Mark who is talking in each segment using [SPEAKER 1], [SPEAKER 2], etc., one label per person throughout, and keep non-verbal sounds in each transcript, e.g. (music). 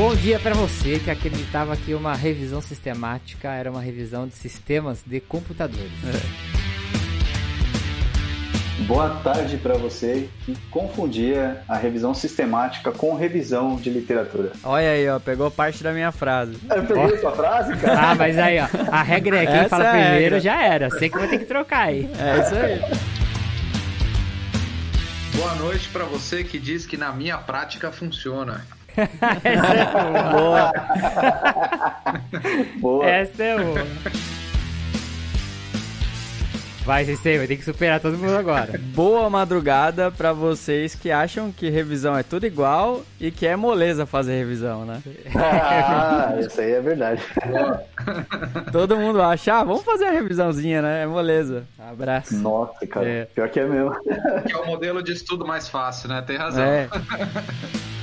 [SPEAKER 1] Bom dia para você que acreditava que uma revisão sistemática era uma revisão de sistemas de computadores. É.
[SPEAKER 2] Boa tarde para você que confundia a revisão sistemática com revisão de literatura.
[SPEAKER 1] Olha aí, ó, pegou parte da minha frase.
[SPEAKER 2] Eu peguei sua frase, cara?
[SPEAKER 1] Ah, mas aí, ó, a regra é quem Essa fala é primeiro já era. Sei que vai ter que trocar aí.
[SPEAKER 3] É isso aí.
[SPEAKER 4] Boa noite para você que diz que na minha prática funciona.
[SPEAKER 1] Essa é boa. boa. Essa é boa. Vai, Sensei, vai ter que superar todo mundo agora.
[SPEAKER 3] Boa madrugada para vocês que acham que revisão é tudo igual e que é moleza fazer revisão, né?
[SPEAKER 2] Ah, isso aí é verdade.
[SPEAKER 3] todo mundo acha, ah, vamos fazer a revisãozinha, né? É moleza. Abraço.
[SPEAKER 2] Nossa, cara. É. Pior que é mesmo.
[SPEAKER 4] Que é o modelo de estudo mais fácil, né? Tem razão. É. (laughs)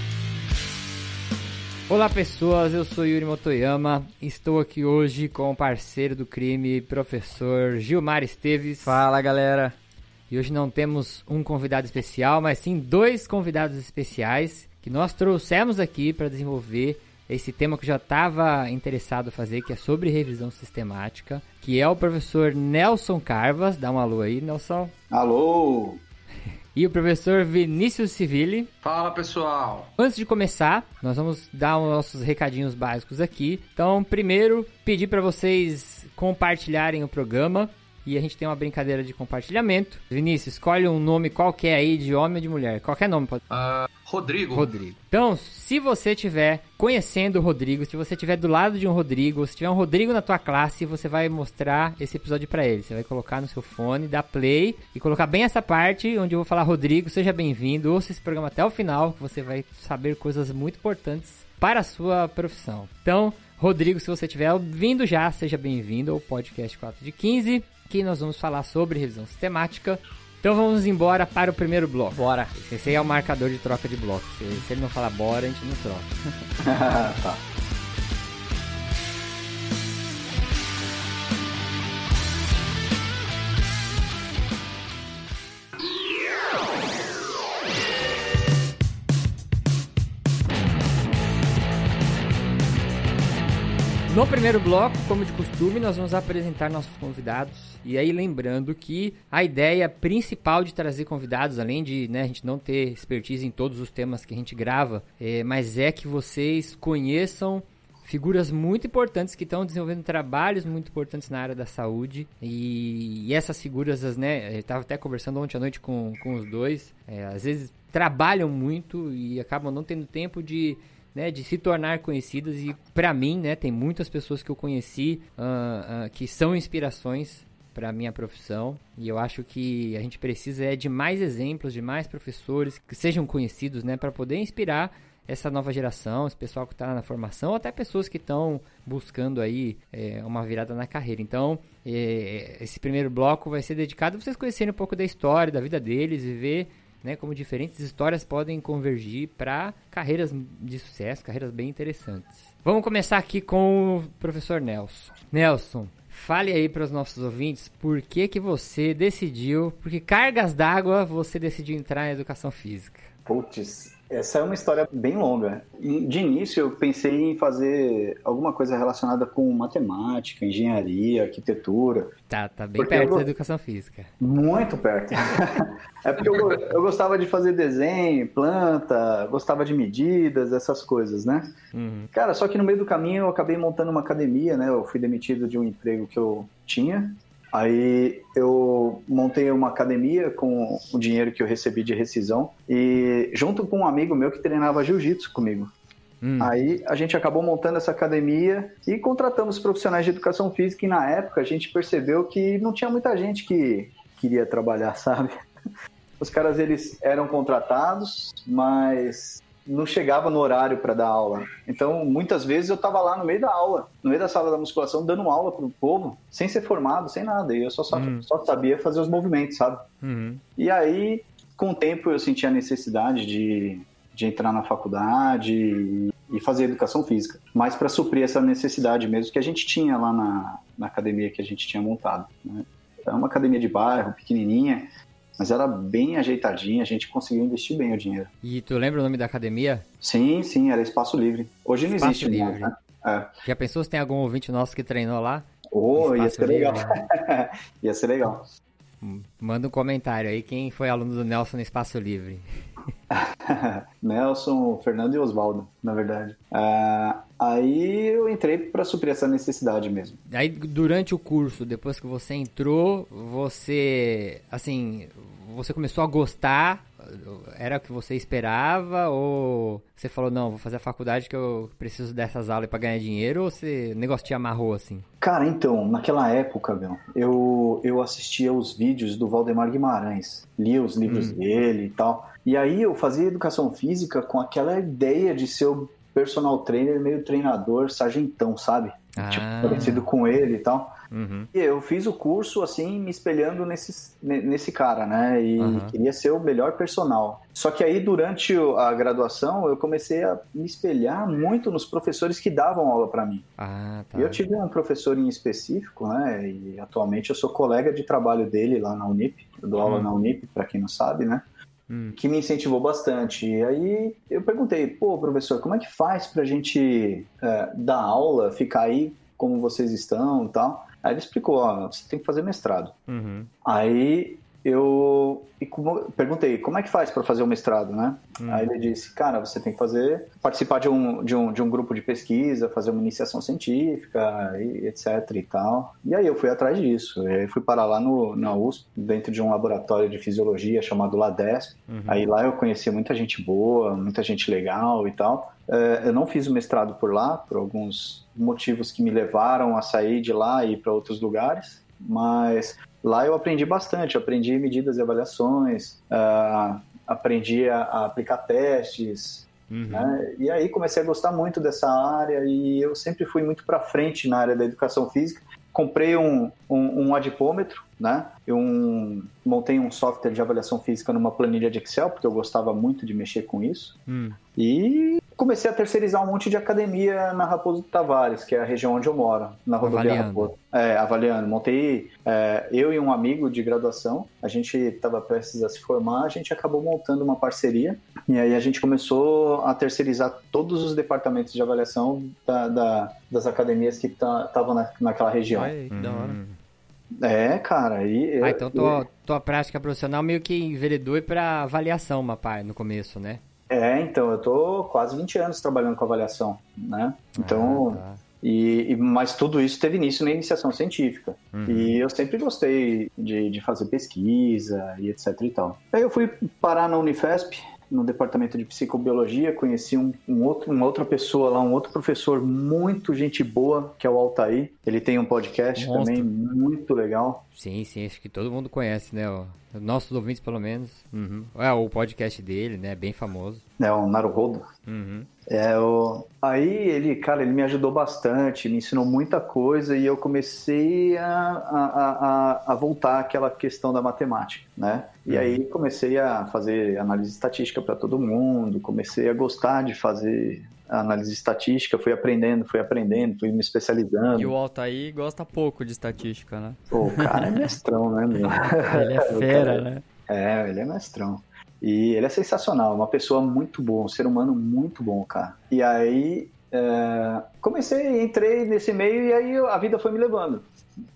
[SPEAKER 1] Olá pessoas, eu sou Yuri Motoyama, estou aqui hoje com o parceiro do crime, professor Gilmar Esteves.
[SPEAKER 3] Fala galera!
[SPEAKER 1] E hoje não temos um convidado especial, mas sim dois convidados especiais que nós trouxemos aqui para desenvolver esse tema que eu já estava interessado em fazer, que é sobre revisão sistemática, que é o professor Nelson Carvas. Dá um alô aí, Nelson.
[SPEAKER 2] Alô!
[SPEAKER 1] E o professor Vinícius Civilli.
[SPEAKER 4] Fala pessoal!
[SPEAKER 1] Antes de começar, nós vamos dar os nossos recadinhos básicos aqui. Então, primeiro, pedir para vocês compartilharem o programa. E a gente tem uma brincadeira de compartilhamento. Vinícius, escolhe um nome qualquer aí, de homem ou de mulher. Qualquer nome pode.
[SPEAKER 4] Uh, Rodrigo.
[SPEAKER 1] Rodrigo. Então, se você estiver conhecendo o Rodrigo, se você estiver do lado de um Rodrigo, se tiver um Rodrigo na tua classe, você vai mostrar esse episódio para ele. Você vai colocar no seu fone, dar play e colocar bem essa parte onde eu vou falar Rodrigo, seja bem-vindo. Ouça esse programa até o final, que você vai saber coisas muito importantes para a sua profissão. Então, Rodrigo, se você estiver ouvindo já, seja bem-vindo ao podcast 4 de 15, que nós vamos falar sobre revisão sistemática então vamos embora para o primeiro bloco.
[SPEAKER 3] Bora.
[SPEAKER 1] Esse aí é o marcador de troca de blocos. Se, se ele não falar bora, a gente não troca. (laughs) (laughs) tá. No primeiro bloco, como de costume, nós vamos apresentar nossos convidados. E aí, lembrando que a ideia principal de trazer convidados, além de né, a gente não ter expertise em todos os temas que a gente grava, é, mas é que vocês conheçam figuras muito importantes que estão desenvolvendo trabalhos muito importantes na área da saúde. E, e essas figuras, né, eu estava até conversando ontem à noite com, com os dois, é, às vezes trabalham muito e acabam não tendo tempo de né, de se tornar conhecidas e para mim, né, tem muitas pessoas que eu conheci uh, uh, que são inspirações para minha profissão e eu acho que a gente precisa é de mais exemplos, de mais professores que sejam conhecidos, né, para poder inspirar essa nova geração, esse pessoal que está na formação, até pessoas que estão buscando aí é, uma virada na carreira. Então, é, esse primeiro bloco vai ser dedicado a vocês conhecerem um pouco da história, da vida deles e ver né, como diferentes histórias podem convergir para carreiras de sucesso, carreiras bem interessantes. Vamos começar aqui com o professor Nelson. Nelson, fale aí para os nossos ouvintes por que que você decidiu, porque cargas d'água você decidiu entrar na educação física.
[SPEAKER 2] Putz, essa é uma história bem longa. De início, eu pensei em fazer alguma coisa relacionada com matemática, engenharia, arquitetura.
[SPEAKER 1] Tá, tá bem perto eu... da educação física.
[SPEAKER 2] Muito perto. (laughs) é porque eu, eu, gostava de fazer desenho, planta, gostava de medidas, essas coisas, né? Uhum. Cara, só que no meio do caminho eu acabei montando uma academia, né? Eu fui demitido de um emprego que eu tinha Aí eu montei uma academia com o dinheiro que eu recebi de rescisão e junto com um amigo meu que treinava jiu-jitsu comigo. Hum. Aí a gente acabou montando essa academia e contratamos profissionais de educação física e na época a gente percebeu que não tinha muita gente que queria trabalhar, (laughs) sabe? os caras eles eram contratados, mas não chegava no horário para dar aula. Então, muitas vezes eu estava lá no meio da aula, no meio da sala da musculação, dando aula pro povo, sem ser formado, sem nada. E eu só, só,
[SPEAKER 1] Uhum.
[SPEAKER 2] só sabia fazer os movimentos, sabe?
[SPEAKER 1] Uhum.
[SPEAKER 2] E aí, com o tempo, eu senti a necessidade de, de entrar na faculdade e, e fazer educação física. Mas para suprir essa necessidade mesmo que a gente tinha lá na, na academia que a gente tinha montado. Né? Era uma academia de bairro, pequenininha, mas era bem ajeitadinha, a gente conseguiu investir bem o dinheiro.
[SPEAKER 1] E tu lembra o nome da academia?
[SPEAKER 2] Sim, sim, era espaço livre. Hoje não
[SPEAKER 1] Espaço
[SPEAKER 2] existe mais,
[SPEAKER 1] livre.
[SPEAKER 2] né? É.
[SPEAKER 1] Já pensou se tem algum ouvinte nosso que treinou lá?
[SPEAKER 2] Oh, (laughs) ia ser legal.
[SPEAKER 1] livre.
[SPEAKER 2] ia ser legal.
[SPEAKER 1] Manda um comentário aí quem foi aluno do Nelson no Espaço Livre. (laughs)
[SPEAKER 2] Nelson, Fernando e Oswaldo, na verdade. Ah, aí eu entrei para suprir essa necessidade mesmo.
[SPEAKER 1] Aí durante o curso, depois que você entrou, você assim, você começou a gostar? Era o que você esperava ou você falou não, vou fazer a faculdade que eu preciso dessas aulas para ganhar dinheiro ou você o negócio te amarrou assim?
[SPEAKER 2] Cara, então, naquela época, meu, eu, eu assistia os vídeos do Valdemar Guimarães, lia os livros dele e tal. E aí eu fazia educação física com aquela ideia de ser o personal trainer, meio treinador, sargentão, sabe? Tipo,
[SPEAKER 1] Ah.
[SPEAKER 2] parecido com ele e tal.
[SPEAKER 1] Uhum.
[SPEAKER 2] E eu fiz o curso, assim, me espelhando nesse, ne- nesse cara, né? E
[SPEAKER 1] Uhum.
[SPEAKER 2] queria ser o melhor personal. Só que aí, durante a graduação, eu comecei a me espelhar muito nos professores que davam aula para mim.
[SPEAKER 1] Ah, tá.
[SPEAKER 2] E eu tive um professor em específico, né? E atualmente eu sou colega de trabalho dele lá na Unip. Eu dou aula
[SPEAKER 1] Hum.
[SPEAKER 2] na Unip, para quem não sabe, né?
[SPEAKER 1] Hum.
[SPEAKER 2] Que me incentivou bastante. E aí eu perguntei, pô, professor, como é que faz pra gente é, dar aula, ficar aí como vocês estão e tal? Aí ele explicou, ó, você tem que fazer mestrado.
[SPEAKER 1] Uhum.
[SPEAKER 2] Aí eu como- perguntei, como é que faz para fazer o mestrado, né?
[SPEAKER 1] Hum.
[SPEAKER 2] Aí ele disse, cara, você tem que fazer, participar de um, de um, de um grupo de pesquisa, fazer uma iniciação científica, e etc e tal. E aí eu fui atrás disso. E aí fui parar lá no, na USP, dentro de um laboratório de fisiologia chamado LADESP.
[SPEAKER 1] Uhum.
[SPEAKER 2] Aí lá eu conheci muita gente boa, muita gente legal e tal. É, eu não fiz o mestrado por lá, por alguns motivos que me levaram a sair de lá e ir para outros lugares, mas lá eu aprendi bastante. Eu aprendi medidas e avaliações, ah, aprendi a, a aplicar testes,
[SPEAKER 1] Uhum.
[SPEAKER 2] né? E aí comecei a gostar muito dessa área e eu sempre fui muito para frente na área da educação física. Comprei um, um, um adipômetro, né? Eu um, montei um software de avaliação física numa planilha de Excel, porque eu gostava muito de mexer com isso.
[SPEAKER 1] Hum.
[SPEAKER 2] E comecei a terceirizar um monte de academia na Raposo Tavares, que é a região onde eu moro, na rodovia
[SPEAKER 1] Avaliando.
[SPEAKER 2] Raposo. É, avaliando. Montei, é, eu e um amigo de graduação, a gente estava prestes a se formar, a gente acabou montando uma parceria, e aí a gente começou a terceirizar todos os departamentos de avaliação da- da- das academias que estavam na, naquela região.
[SPEAKER 3] Que da hora.
[SPEAKER 1] Uhum.
[SPEAKER 2] É, cara, e...
[SPEAKER 1] Ah, então tua, tua prática profissional meio que enveredou para avaliação, Mapai, no começo, né?
[SPEAKER 2] É, então, eu tô quase 20 anos trabalhando com avaliação, né? Então,
[SPEAKER 1] Ah, tá.
[SPEAKER 2] E, e- mas tudo isso teve início na iniciação científica.
[SPEAKER 1] Uhum.
[SPEAKER 2] E eu sempre gostei de, de fazer pesquisa e etc e tal. Aí eu fui parar na Unifesp, no departamento de psicobiologia, conheci um, um outro, uma outra pessoa lá, um outro professor muito gente boa, que é o Altair. Ele tem um podcast
[SPEAKER 1] Monstro.
[SPEAKER 2] também muito legal.
[SPEAKER 1] Sim, sim, acho que todo mundo conhece, né? Nossos ouvintes, pelo menos. Uhum. É, o podcast dele, né? Bem famoso.
[SPEAKER 2] É o Naruhodo.
[SPEAKER 1] Uhum.
[SPEAKER 2] É, o... Aí ele, cara, ele me ajudou bastante, me ensinou muita coisa e eu comecei a, a, a, a voltar àquela questão da matemática, né? E aí comecei a fazer análise estatística para todo mundo, comecei a gostar de fazer análise estatística, fui aprendendo, fui aprendendo, fui me especializando.
[SPEAKER 3] E o Altair gosta pouco de estatística, né?
[SPEAKER 2] Pô, o cara é mestrão, né, meu? (laughs)
[SPEAKER 3] Ele é fera,
[SPEAKER 2] cara-
[SPEAKER 3] né?
[SPEAKER 2] É, ele é mestrão. E ele é sensacional, uma pessoa muito boa, um ser humano muito bom, cara. E aí, é, comecei, entrei nesse meio e aí a vida foi me levando.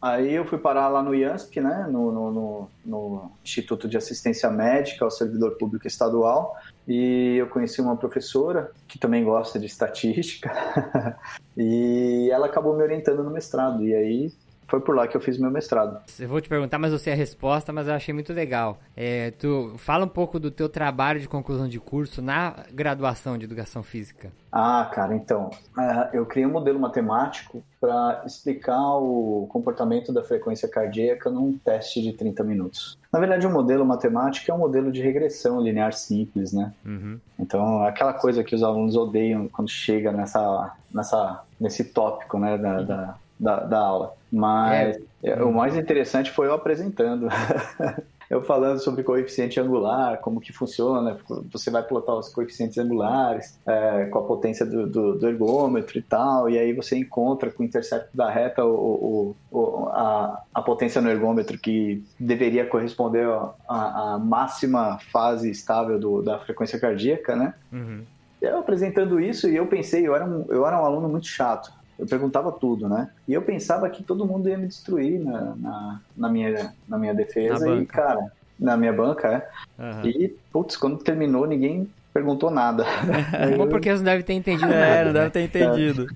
[SPEAKER 2] Aí eu fui parar lá no IANSP, né, no, no, no- no Instituto de Assistência Médica ao Servidor Público Estadual, e eu conheci uma professora que também gosta de estatística, (laughs) e ela acabou me orientando no mestrado. E aí foi por lá que eu fiz meu mestrado.
[SPEAKER 1] Eu vou te perguntar, mas eu sei a resposta, mas eu achei muito legal. É, tu fala um pouco do teu trabalho de conclusão de curso na graduação de Educação Física.
[SPEAKER 2] Ah, cara, então, uh, eu criei um modelo matemático para explicar o comportamento da frequência cardíaca num teste de 30 minutos. Na verdade, o um modelo matemático é um modelo de regressão linear simples, né? Uhum. Então, aquela coisa que os alunos odeiam quando chega nessa, nessa, nesse tópico, né, da, uhum. da, da, da, aula. Mas é. o mais interessante foi eu apresentando. (laughs) eu falando sobre coeficiente angular, como que funciona, você vai plotar os coeficientes angulares é, com a potência do, do, do, ergômetro e tal, e aí você encontra com o intercepto da reta o, o, o a, a, potência no ergômetro que deveria corresponder à máxima fase estável do, da frequência cardíaca, né? Uhum. Eu apresentando isso e eu pensei, eu era um, eu era um aluno muito chato eu perguntava tudo, né? E eu pensava que todo mundo ia me destruir na, na, na minha, na minha defesa na e, cara, na minha banca, é. Uhum. E, putz, quando terminou, ninguém perguntou nada. (laughs)
[SPEAKER 1] Bom, porque você não deve ter entendido
[SPEAKER 3] é, não deve ter entendido.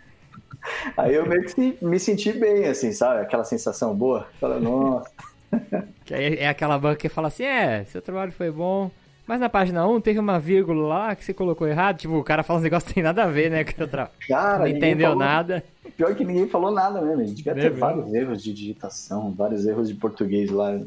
[SPEAKER 2] Aí eu meio que me senti bem, assim, sabe? Aquela sensação boa. Fala, nossa. (laughs)
[SPEAKER 1] Que é aquela banca que fala assim, é, seu trabalho foi bom, mas na página 1 teve uma vírgula lá que você colocou errado. Tipo, o cara fala uns negócios que tem nada a ver, né? Que outra...
[SPEAKER 2] Cara,
[SPEAKER 1] não entendeu
[SPEAKER 2] falou...
[SPEAKER 1] nada.
[SPEAKER 2] Pior que ninguém falou nada mesmo. A gente devia ter vários erros de digitação, vários erros de português lá.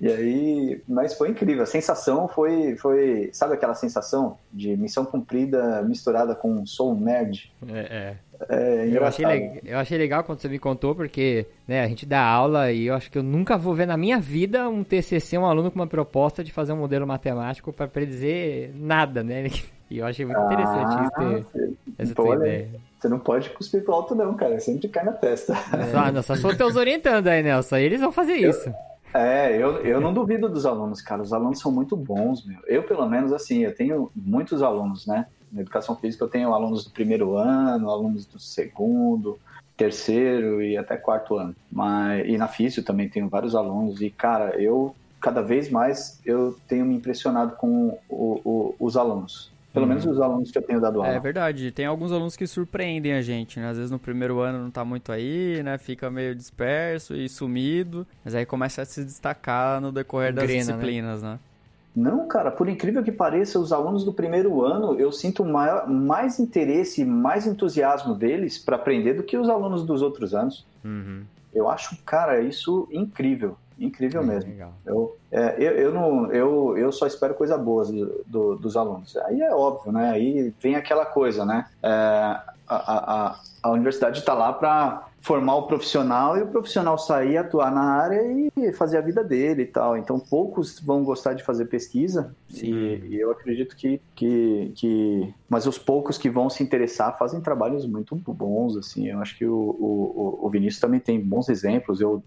[SPEAKER 2] E aí, mas foi incrível. A sensação foi, foi, sabe aquela sensação de missão cumprida misturada com sou nerd?
[SPEAKER 1] É, é. É eu, achei legal, eu achei legal quando você me contou, porque né, a gente dá aula e eu acho que eu nunca vou ver na minha vida um TCC, um aluno com uma proposta de fazer um modelo matemático para predizer nada, né? (laughs) E eu achei muito ah, interessante isso ter essa tua ideia.
[SPEAKER 2] Você não pode cuspir pro alto não, cara. Sempre cai na testa.
[SPEAKER 1] Só, não, só for teus orientando aí, Nelson. Eles vão fazer
[SPEAKER 2] eu,
[SPEAKER 1] isso.
[SPEAKER 2] É, eu, eu não duvido dos alunos, cara. Os alunos são muito bons, meu. Eu, pelo menos, assim, eu tenho muitos alunos, né? Na educação física eu tenho alunos do primeiro ano, alunos do segundo, terceiro e até quarto ano. Mas, e na física também tenho vários alunos. E, cara, eu cada vez mais eu tenho me impressionado com o, o, os alunos. Pelo menos uhum. os alunos que eu tenho dado aula.
[SPEAKER 3] É verdade, tem alguns alunos que surpreendem a gente, né? Às vezes no primeiro ano não tá muito aí, né? Fica meio disperso e sumido, mas aí começa a se destacar no decorrer das Grena, né? disciplinas, né? né?
[SPEAKER 2] Não, cara, por incrível que pareça, os alunos do primeiro ano, eu sinto maior, mais interesse, mais entusiasmo deles para aprender do que os alunos dos outros anos. Uhum. Eu acho, cara, isso incrível. Incrível é, mesmo. Legal. Eu, é, eu, eu, não, eu, eu só espero coisa boas do, do, dos alunos. Aí é óbvio, né? Aí vem aquela coisa, né? É, a, a, a universidade está lá para formar o profissional e o profissional sair, atuar na área e fazer a vida dele e tal. Então, poucos vão gostar de fazer pesquisa e, e, eu acredito que, que, que... Mas os poucos que vão se interessar fazem trabalhos muito bons, assim. Eu acho que o, o, o Vinícius também tem bons exemplos. Eu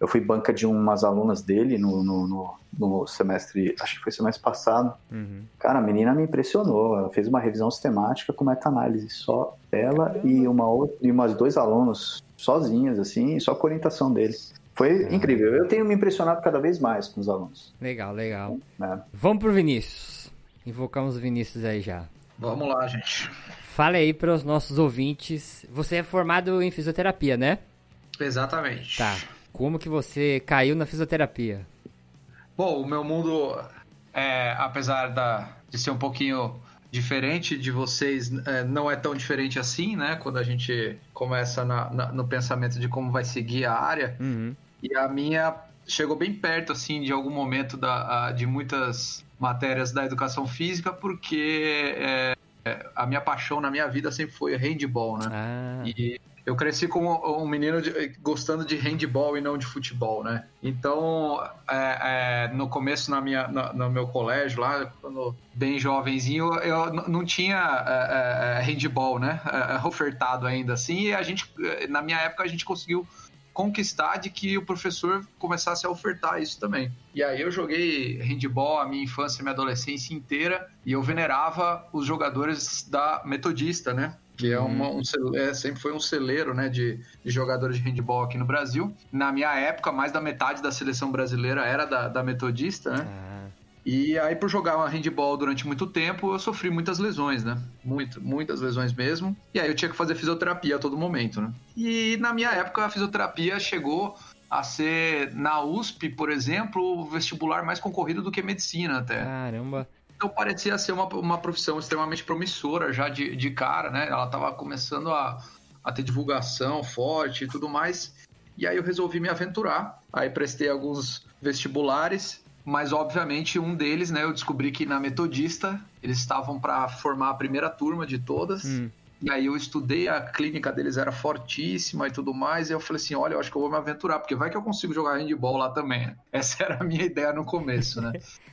[SPEAKER 2] eu fui banca de umas alunas dele no, no, no, no semestre, acho que foi semestre passado. Uhum. Cara, a menina me impressionou. Ela fez uma revisão sistemática com meta-análise. Só ela e, uma outra, e umas dois alunos sozinhas, assim, só com orientação dele. Foi uhum. incrível. Eu tenho me impressionado cada vez mais com os alunos.
[SPEAKER 1] Legal, legal. É. Vamos pro Vinícius. Invocamos o Vinícius aí já.
[SPEAKER 4] Vamos lá, gente.
[SPEAKER 1] Fale aí para os nossos ouvintes. Você é formado em fisioterapia, né?
[SPEAKER 4] Exatamente.
[SPEAKER 1] Tá. Como que você caiu na fisioterapia?
[SPEAKER 4] Bom, o meu mundo, é, apesar da, de ser um pouquinho diferente de vocês, é, não é tão diferente assim, né? Quando a gente começa na, na, no pensamento de como vai seguir a área. Uhum. E a minha chegou bem perto, assim, de algum momento da, a, de muitas matérias da educação física, porque é, é a minha paixão na minha vida sempre foi handball, né? Ah. E eu cresci como um menino de, gostando de handball e não de futebol, né? Então, é, é, no começo na minha, no, no, meu colégio lá, quando bem jovenzinho, eu não tinha é, é, é, handball, né? É, ofertado ainda assim. E a gente, na minha época, a gente conseguiu conquistar de que o professor começasse a ofertar isso também. E aí eu joguei handball a minha infância e minha adolescência inteira e eu venerava os jogadores da Metodista, né? Que é, uma, uhum. um, é, sempre foi um celeiro né, de, de, jogadores de handball aqui no Brasil. Na minha época, mais da metade da seleção brasileira era da, da Metodista, né? Ah. E aí, por jogar uma handball durante muito tempo, eu sofri muitas lesões, né? Muito, muitas lesões mesmo. E aí eu tinha que fazer fisioterapia a todo momento, né? E na minha época, a fisioterapia chegou a ser, na USP, por exemplo, o vestibular mais concorrido do que medicina até.
[SPEAKER 1] Caramba.
[SPEAKER 4] Então parecia ser uma, uma profissão extremamente promissora já de, de cara, né? Ela estava começando a, a ter divulgação forte e tudo mais. E aí eu resolvi me aventurar. Aí prestei alguns vestibulares, mas obviamente um deles, né, eu descobri que na Metodista eles estavam para formar a primeira turma de todas. Hum. E aí eu estudei, a clínica deles era fortíssima e tudo mais, e eu falei assim, olha, eu acho que eu vou me aventurar, porque vai que eu consigo jogar handball lá também. (laughs) Essa era a minha ideia no começo, né? (laughs)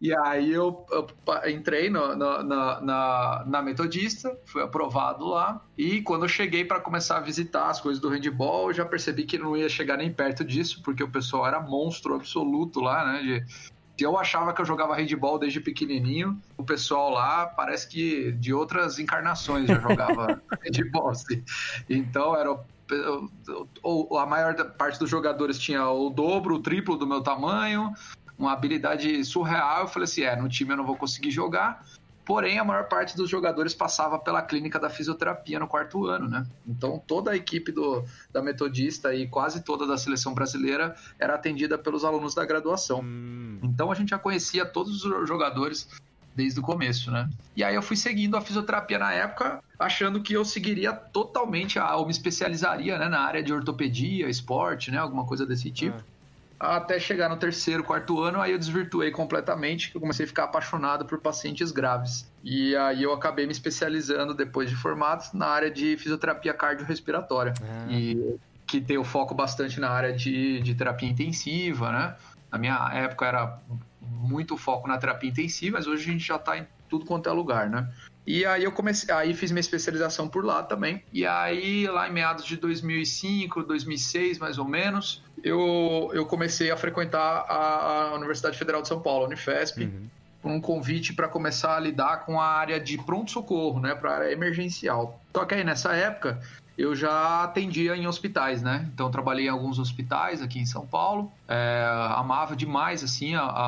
[SPEAKER 4] E aí eu, eu entrei no, no, na, na, na, Metodista, fui aprovado lá. E quando eu cheguei para começar a visitar as coisas do handball, eu já percebi que não ia chegar nem perto disso, porque o pessoal era monstro absoluto lá, né? De, eu achava que eu jogava handball desde pequenininho, o pessoal lá parece que de outras encarnações já jogava (laughs) handball. Assim. Então era ou a maior parte dos jogadores tinha o dobro, o triplo do meu tamanho, uma habilidade surreal. Eu falei assim: é, no time eu não vou conseguir jogar. Porém, a maior parte dos jogadores passava pela clínica da fisioterapia no quarto ano, né? Então, toda a equipe do, da Metodista e quase toda da seleção brasileira era atendida pelos alunos da graduação. Hum. Então, a gente já conhecia todos os jogadores desde o começo, né? E aí eu fui seguindo a fisioterapia na época, achando que eu seguiria totalmente, a, ou me especializaria né, na área de ortopedia, esporte, né? Alguma coisa desse tipo. Ah até chegar no terceiro, quarto ano, aí eu desvirtuei completamente, eu comecei a ficar apaixonado por pacientes graves. E aí eu acabei me especializando, depois de formado, na área de fisioterapia cardiorrespiratória. Ah. E que tem o foco bastante na área de, de terapia intensiva, né? Na minha época era muito foco na terapia intensiva, mas hoje a gente já está em tudo quanto é lugar, né? E aí eu comecei, aí fiz minha especialização por lá também. E aí lá em meados de 2005, 2006 mais ou menos, eu, eu comecei a frequentar a, a Universidade Federal de São Paulo, a Unifesp. Uhum um convite para começar a lidar com a área de pronto-socorro, né, para a área emergencial. Só que aí nessa época eu já atendia em hospitais, né? Então trabalhei em alguns hospitais aqui em São Paulo. É, amava demais assim a, a,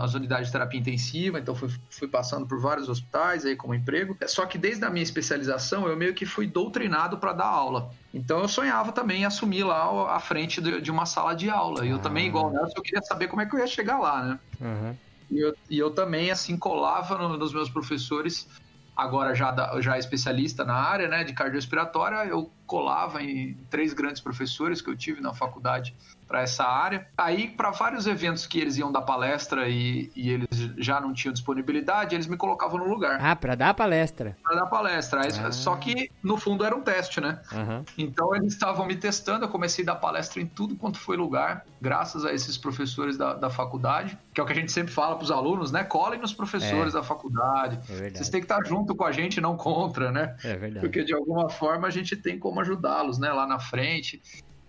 [SPEAKER 4] a, as unidades de terapia intensiva, então fui, fui passando por vários hospitais aí como emprego. Só que desde a minha especialização eu meio que fui doutrinado para dar aula. Então eu sonhava também em assumir lá à frente de, de uma sala de aula. E eu ah. também, igual Nelson, eu queria saber como é que eu ia chegar lá, né? Uhum. E eu, e eu também, assim, colava no, nos meus professores agora já, já especialista na área né, de cardiorrespiratória, eu colava em três grandes professores que eu tive na faculdade para essa área. Aí, para vários eventos que eles iam dar palestra e, e, eles já não tinham disponibilidade, eles me colocavam no lugar.
[SPEAKER 1] Ah, para dar palestra.
[SPEAKER 4] Para dar palestra. Ah. Só que, no fundo, era um teste, né? Uhum. Então, eles estavam me testando. Eu comecei a dar palestra em tudo quanto foi lugar, graças a esses professores da, da faculdade, que é o que a gente sempre fala para os alunos, né? Colhem nos professores é. da faculdade. É Vocês têm que estar junto com a gente, não contra, né?
[SPEAKER 1] É verdade.
[SPEAKER 4] Porque, de alguma forma, a gente tem como ajudá-los, né? Lá na frente.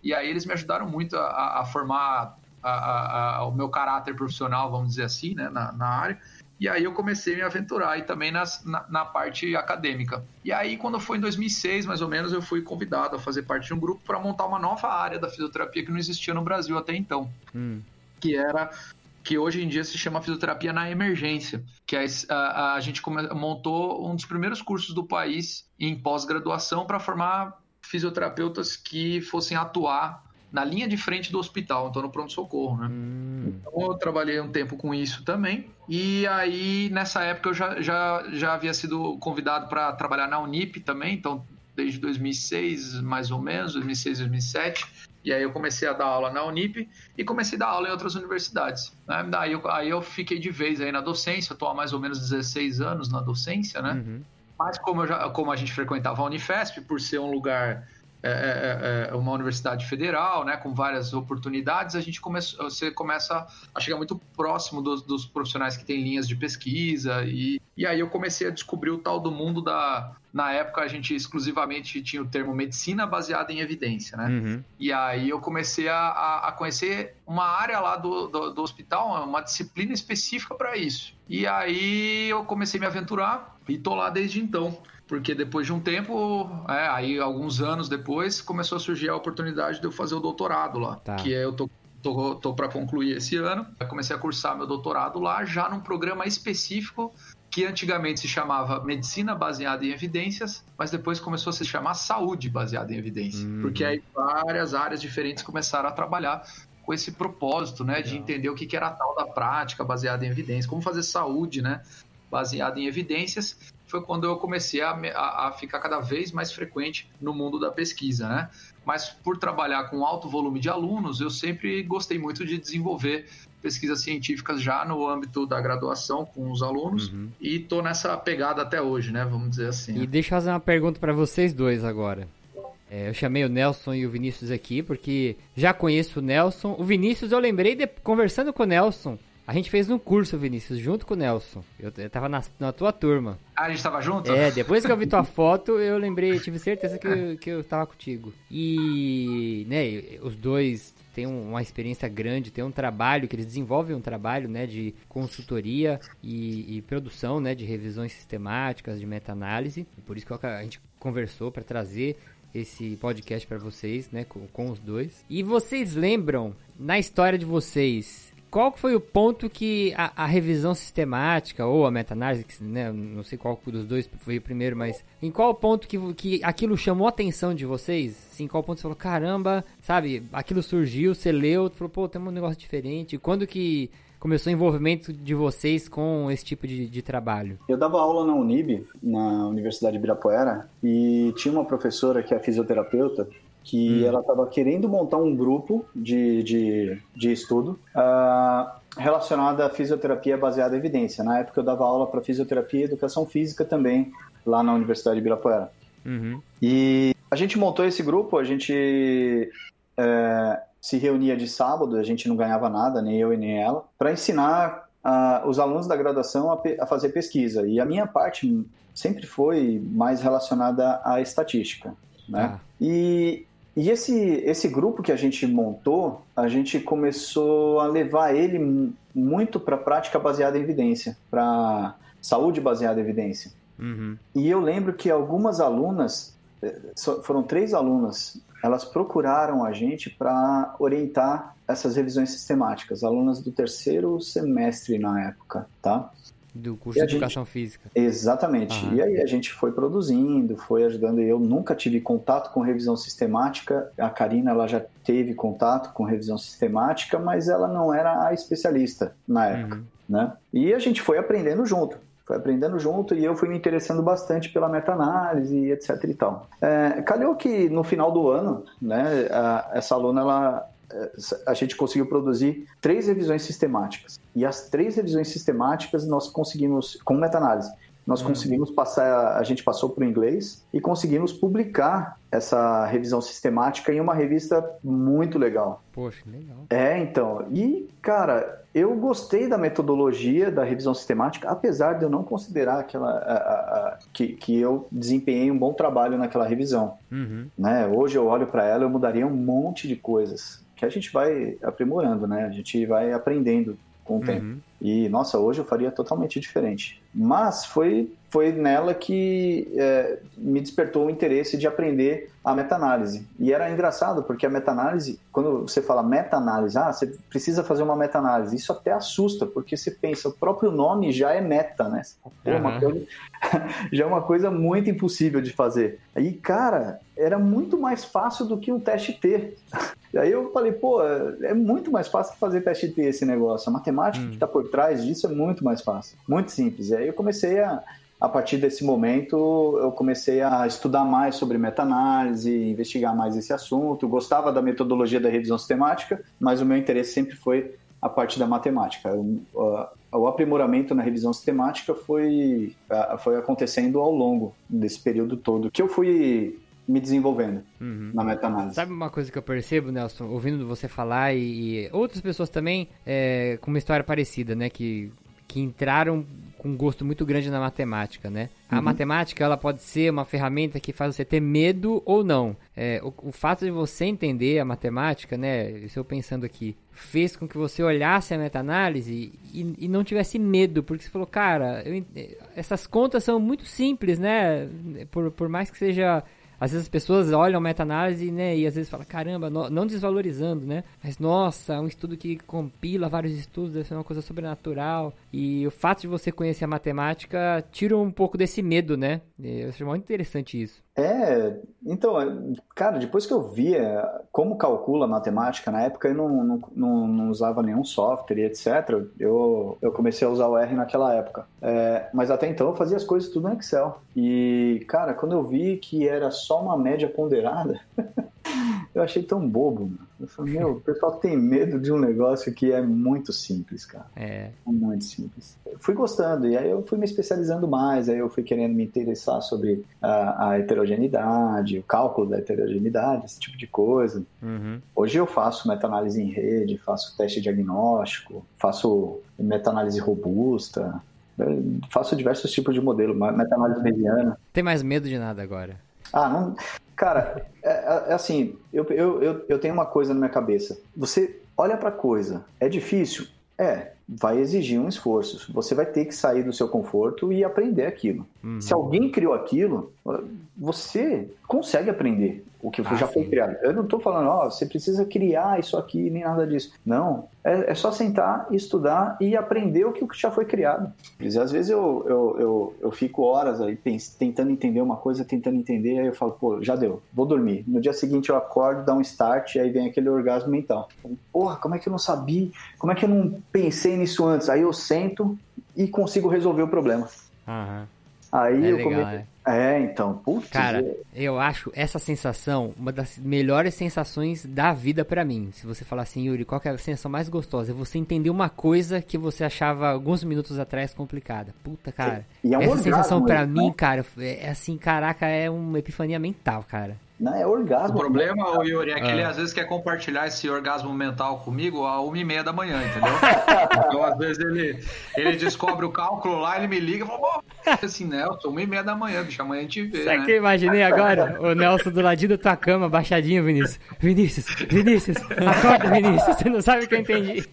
[SPEAKER 4] E aí eles me ajudaram muito a, a formar a, a, o meu caráter profissional, vamos dizer assim, né, na, na, área. E aí eu comecei a me aventurar e também nas, na, na, parte acadêmica. E aí, quando foi em 2006, mais ou menos, eu fui convidado a fazer parte de um grupo para montar uma nova área da fisioterapia que não existia no Brasil até então. Hum. Que era que hoje em dia se chama fisioterapia na emergência, que a, a, a gente montou um dos primeiros cursos do país em pós-graduação para formar fisioterapeutas que fossem atuar na linha de frente do hospital, então no pronto-socorro, né? Hum. Então eu trabalhei um tempo com isso também. E aí, nessa época, eu já, já, já havia sido convidado para trabalhar na Unip também, então desde 2006, mais ou menos, 2006, 2007. E aí eu comecei a dar aula na Unip e comecei a dar aula em outras universidades. Né? Daí eu, aí eu fiquei de vez aí na docência, estou há mais ou menos 16 anos na docência, né? Uhum. Mas como, já, como a gente frequentava a Unifesp, por ser um lugar, é, é, é, é uma universidade federal, né, com várias oportunidades, a gente começa, você começa a chegar muito próximo dos, dos profissionais que têm linhas de pesquisa e, e aí eu comecei a descobrir o tal do mundo da, na época a gente exclusivamente tinha o termo medicina baseada em evidência, né? Uhum. E aí eu comecei a, a, conhecer uma área lá do, do, do hospital, uma disciplina específica para isso. E aí eu comecei a me aventurar e tô lá desde então. Porque depois de um tempo, é, aí alguns anos depois, começou a surgir a oportunidade de eu fazer o doutorado lá. Tá. Que é, eu tô tô, tô para concluir esse ano. Eu comecei a cursar meu doutorado lá, já num programa específico que antigamente se chamava medicina baseada em evidências, mas depois começou a se chamar saúde baseada em evidências, uhum. porque aí várias áreas diferentes começaram a trabalhar com esse propósito, né, de entender o que era a tal da prática baseada em evidências, como fazer saúde, né, baseada em evidências. Foi quando eu comecei a, a, a ficar cada vez mais frequente no mundo da pesquisa, né? Mas por trabalhar com alto volume de alunos, eu sempre gostei muito de desenvolver pesquisas científicas já no âmbito da graduação com os alunos uhum. e tô nessa pegada até hoje, né? Vamos dizer assim.
[SPEAKER 1] E deixa eu fazer uma pergunta para vocês dois agora. É, eu chamei o Nelson e o Vinícius aqui porque já conheço o Nelson. O Vinícius eu lembrei de, conversando com o Nelson. A gente fez um curso, Vinícius, junto com o Nelson. Eu, eu tava na, na tua turma.
[SPEAKER 4] Ah, a gente tava junto?
[SPEAKER 1] É, depois que eu vi tua (laughs) foto, eu lembrei, tive certeza que, eu, que eu tava contigo. E, né, os dois têm uma experiência grande, têm um trabalho, que eles desenvolvem um trabalho, né, de consultoria e, e produção, né, de revisões sistemáticas, de meta-análise. Por isso que a gente conversou para trazer esse podcast para vocês, né, com, com os dois. E vocês lembram, na história de vocês, qual foi o ponto que a, a revisão sistemática ou a meta-análise, né, não sei qual dos dois foi o primeiro, mas em qual ponto que, que aquilo chamou a atenção de vocês? Em qual ponto você falou, caramba, sabe, aquilo surgiu, você leu, falou, pô, tem um negócio diferente. Quando que começou o envolvimento de vocês com esse tipo de, de trabalho?
[SPEAKER 2] Eu dava aula na Unib, na Universidade de Ibirapuera, e tinha uma professora que é fisioterapeuta, que hum. ela estava querendo montar um grupo de, de, de estudo uh, relacionado à fisioterapia baseada em evidência. Na época eu dava aula para fisioterapia e educação física também, lá na Universidade de Ibirapuera. Uhum. E a gente montou esse grupo, a gente é, se reunia de sábado, a gente não ganhava nada, nem eu e nem ela, para ensinar uh, os alunos da graduação a, a, fazer pesquisa. E a minha parte sempre foi mais relacionada à estatística. Né? Ah. E e esse, esse grupo que a gente montou, a gente começou a levar ele muito para prática baseada em evidência, para saúde baseada em evidência. Uhum. E eu lembro que algumas alunas, eh, foram três alunas, elas procuraram a gente para orientar essas revisões sistemáticas, alunas do terceiro semestre na época, tá?
[SPEAKER 1] Do curso de Educação gente... Física.
[SPEAKER 2] Exatamente. Aham. E aí a gente foi produzindo, foi ajudando. Eu nunca tive contato com revisão sistemática. A Karina ela já teve contato com revisão sistemática, mas ela não era a especialista na época. Uhum. Né? E a gente foi aprendendo junto foi aprendendo junto e eu fui me interessando bastante pela meta-análise, etc e tal. É, calhou que no final do ano, né, a, essa aluna ela a gente conseguiu produzir três revisões sistemáticas. E as três revisões sistemáticas nós conseguimos, com meta-análise, nós uhum. conseguimos passar, a gente passou para o inglês e conseguimos publicar essa revisão sistemática em uma revista muito legal.
[SPEAKER 1] Poxa, legal.
[SPEAKER 2] É, então. E, cara, eu gostei da metodologia da revisão sistemática, apesar de eu não considerar aquela, a, a, a, que, que eu desempenhei um bom trabalho naquela revisão. Uhum. Né? Hoje eu olho para ela, eu mudaria um monte de coisas que a gente vai aprimorando, né? A gente vai aprendendo com o tempo. Uhum. E, nossa, hoje eu faria totalmente diferente. Mas foi, foi nela que é, me despertou o interesse de aprender a meta-análise. E era engraçado, porque a meta-análise, quando você fala meta-análise, ah, você precisa fazer uma meta-análise, isso até assusta, porque você pensa, o próprio nome já é meta, né? Uhum. É uma coisa, já é uma coisa muito impossível de fazer. Aí, cara, era muito mais fácil do que um teste T. (laughs) Aí eu falei, pô, é muito mais fácil que fazer teste T esse negócio. A matemática hum. que está por trás disso é muito mais fácil, muito simples. E aí eu comecei a, a partir desse momento, eu comecei a estudar mais sobre meta-análise, investigar mais esse assunto. Gostava da metodologia da revisão sistemática, mas o meu interesse sempre foi a parte da matemática. O, o aprimoramento na revisão sistemática foi, foi acontecendo ao longo desse período todo, que eu fui me desenvolvendo uhum. na meta-análise.
[SPEAKER 1] Sabe uma coisa que eu percebo, Nelson, ouvindo você falar e, e outras pessoas também é, com uma história parecida, né? Que, que entraram com um gosto muito grande na matemática, né? A uhum. matemática, ela pode ser uma ferramenta que faz você ter medo ou não. É, o, o, fato de você entender a matemática, né? Estou pensando aqui, fez com que você olhasse a meta-análise e, e, não tivesse medo, porque você falou, cara, eu, essas contas são muito simples, né? Por, por mais que seja às vezes as pessoas olham meta-análise, né, e às vezes falam, caramba, no, não desvalorizando, né, mas nossa, é um estudo que compila vários estudos, deve ser uma coisa sobrenatural, e o fato de você conhecer a matemática tira um pouco desse medo, né, eu acho muito interessante isso.
[SPEAKER 2] É, então, é, cara, depois que eu via como calcula a matemática, na época eu não, não, não, não usava nenhum software e etc, eu, eu comecei a usar o R naquela época. É, mas até então eu fazia as coisas tudo no Excel. E, cara, quando eu vi que era só uma média ponderada, (laughs) eu achei tão bobo, mano. Eu falei, meu, o pessoal tem medo de um negócio que é muito simples, cara.
[SPEAKER 1] É.
[SPEAKER 2] Muito simples. Eu fui gostando, e aí eu fui me especializando mais, aí eu fui querendo me interessar sobre a, a heterogeneidade, o cálculo da heterogeneidade, esse tipo de coisa.
[SPEAKER 1] Uhum.
[SPEAKER 2] Hoje eu faço meta-análise em rede, faço teste diagnóstico, faço meta-análise robusta, faço diversos tipos de modelo, meta-análise mediana.
[SPEAKER 1] Tem mais medo de nada agora?
[SPEAKER 2] Ah, não. Cara, é, é, é assim, eu, eu, eu, eu tenho uma coisa na minha cabeça. Você olha pra coisa, é difícil? É, vai exigir um esforço. Você vai ter que sair do seu conforto e aprender aquilo. Uhum. Se alguém criou aquilo, você consegue aprender o que ah, já foi criado. Eu não estou falando, ó, oh, você precisa criar isso aqui, nem nada disso. Não. É, é, só sentar, estudar e aprender o que já foi criado. E às vezes eu, eu, eu, eu fico horas aí tentando entender uma coisa, tentando entender, aí eu falo, pô, já deu, vou dormir. No dia seguinte eu acordo, dá um start, e aí vem aquele orgasmo mental. Porra, como é que eu não sabia? Como é que eu não pensei nisso antes? Aí eu sento e consigo resolver o problema.
[SPEAKER 1] Uhum.
[SPEAKER 2] Aí é eu legal, comecei... É. É, então, putz.
[SPEAKER 1] Cara, é... eu acho essa sensação uma das melhores sensações da vida para mim. Se você falar assim, Yuri, qual é a sensação mais gostosa? É você entender uma coisa que você achava alguns minutos atrás complicada. Puta, cara.
[SPEAKER 2] E é um
[SPEAKER 1] essa sensação para mim, cara, é assim, caraca, é uma epifania mental, cara.
[SPEAKER 2] Não, é orgasmo.
[SPEAKER 4] O problema, o Yuri, é que ele às vezes quer compartilhar esse orgasmo mental comigo a uma e meia da manhã, entendeu? (laughs) então, às vezes, ele, ele descobre o cálculo lá, ele me liga e fala, assim, Nelson, uma e meia da manhã, bicho, amanhã a gente vê,
[SPEAKER 1] Sabe
[SPEAKER 4] né?
[SPEAKER 1] que eu imaginei (laughs) agora? O Nelson do ladinho da tua cama, baixadinho, Vinícius. Vinícius, Vinícius, acorda, Vinícius, você não sabe o que eu entendi.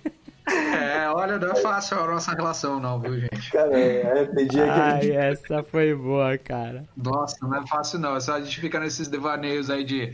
[SPEAKER 4] É, olha, não é fácil a nossa relação, não, viu, gente?
[SPEAKER 2] Cara, é, tem dia que.
[SPEAKER 1] Ai, essa foi boa, cara.
[SPEAKER 4] Nossa, não é fácil, não. É só a gente fica nesses devaneios aí de,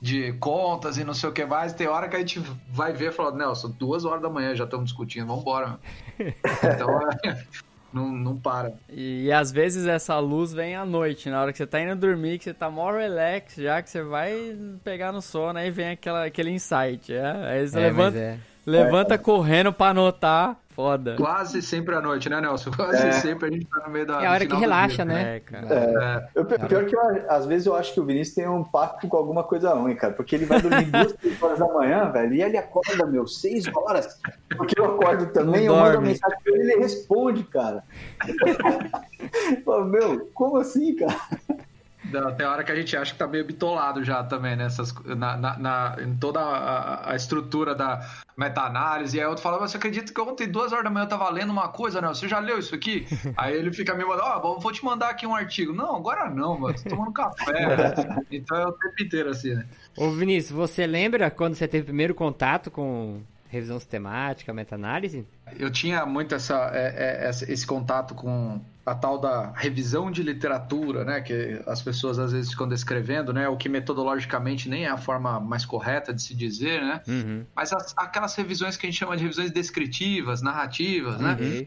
[SPEAKER 4] de contas e não sei o que mais. Tem hora que a gente vai ver e fala, Nelson, duas horas da manhã já estamos discutindo, vamos embora. (laughs) Então, é, (laughs) não, não para.
[SPEAKER 3] E, e, às vezes essa luz vem à noite, na hora que você tá indo dormir, que você tá mó relax já, que você vai pegar no sono, aí vem aquela, aquele insight. É? Aí você é, levanta. É Levanta é. correndo pra anotar. Foda.
[SPEAKER 4] Quase sempre à noite, né, Nelson? (laughs) Quase é. sempre a gente tá no meio da.
[SPEAKER 1] É a hora que relaxa, né?
[SPEAKER 2] É, cara. É. Eu, pior que eu, às vezes eu acho que o Vinícius tem um pacto com alguma coisa ruim, cara. Porque ele vai dormir duas, (laughs) três horas da manhã, velho, e ele acorda, meu, seis horas. Porque eu acordo também, eu mando mensagem pra ele e ele responde, cara. (laughs) meu, como assim, cara?
[SPEAKER 4] Não, tem hora que a gente acha que tá meio bitolado já também, nessas, né? na, na, na, em toda a, a estrutura da meta-análise. E aí outro fala, você acredita que ontem, duas horas da manhã, eu tava lendo uma coisa, né? Você já leu isso aqui? (laughs) aí ele fica me mandando, ó, oh, vou te mandar aqui um artigo. Não, agora não, mano, tô tomando café. (laughs) Né? Então é o tempo inteiro assim, né?
[SPEAKER 1] Ô Vinícius, você lembra quando você teve o primeiro contato com revisão sistemática, meta-análise?
[SPEAKER 4] Eu tinha muito essa, é, é, esse contato com a tal da revisão de literatura, né, que as pessoas às vezes ficam descrevendo, né, o que metodologicamente nem é a forma mais correta de se dizer, né,
[SPEAKER 1] uhum.
[SPEAKER 4] mas as, aquelas revisões que a gente chama de revisões descritivas, narrativas, né, uhum.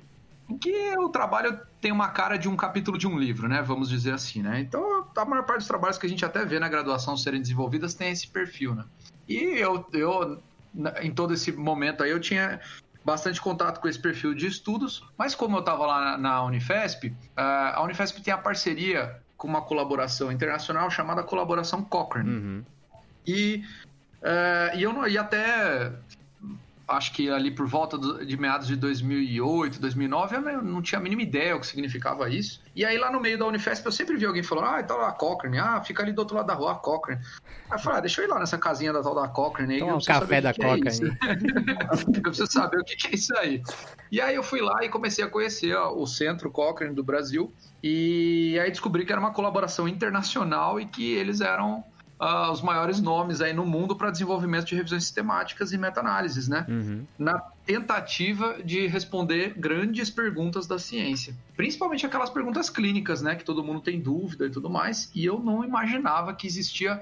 [SPEAKER 4] em que o trabalho tem uma cara de um capítulo de um livro, né, vamos dizer assim, né, então a maior parte dos trabalhos que a gente até vê na graduação serem desenvolvidas tem esse perfil, né, e eu, eu em todo esse momento aí eu tinha bastante contato com esse perfil de estudos, mas como eu estava lá na Unifesp, a Unifesp tem a parceria com uma colaboração internacional chamada Colaboração Cochrane.
[SPEAKER 1] Uhum.
[SPEAKER 4] E, uh, e eu e até acho que ali por volta de meados de 2008, 2009, eu não tinha a mínima ideia o que significava isso. E aí lá no meio da Unifesp eu sempre vi alguém falando, ah, tá lá a Cochrane, ah, fica ali do outro lado da rua a Cochrane. Aí eu falei, ah, deixa eu ir lá nessa casinha da tal da Cochrane aí.
[SPEAKER 1] Toma um café da é Cochrane.
[SPEAKER 4] É (laughs) eu preciso saber o que é isso aí. E aí eu fui lá e comecei a conhecer ó, o Centro Cochrane do Brasil. E aí descobri que era uma colaboração internacional e que eles eram uh, os maiores nomes aí no mundo para desenvolvimento de revisões sistemáticas e meta-análises, né? Uhum. Na tentativa de responder grandes perguntas da ciência. Principalmente aquelas perguntas clínicas, né? Que todo mundo tem dúvida e tudo mais. E eu não imaginava que existia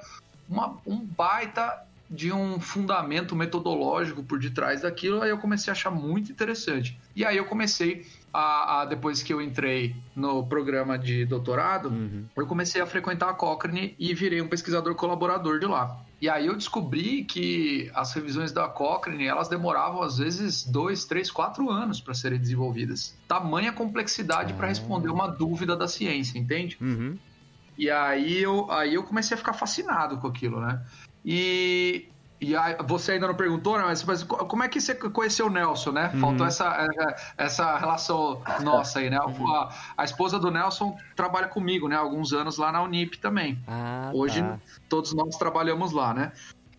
[SPEAKER 4] uma, um baita de um fundamento metodológico por detrás daquilo, aí eu comecei a achar muito interessante. E aí eu comecei a, a depois que eu entrei no programa de doutorado, uhum. eu comecei a frequentar a Cochrane e virei um pesquisador colaborador de lá. E aí eu descobri que as revisões da Cochrane, elas demoravam às vezes dois, três, quatro anos para serem desenvolvidas. Tamanha complexidade para responder uma dúvida da ciência, entende? Uhum. E aí eu, aí eu comecei a ficar fascinado com aquilo, né? E, e aí, você ainda não perguntou, né? Mas, mas, como é que você conheceu o Nelson, né? Uhum. Faltou essa, essa relação nossa aí, né? Uhum. A, a, esposa do Nelson trabalha comigo, né? Alguns anos lá na Unip também. Ah, Hoje tá. todos nós trabalhamos lá, né?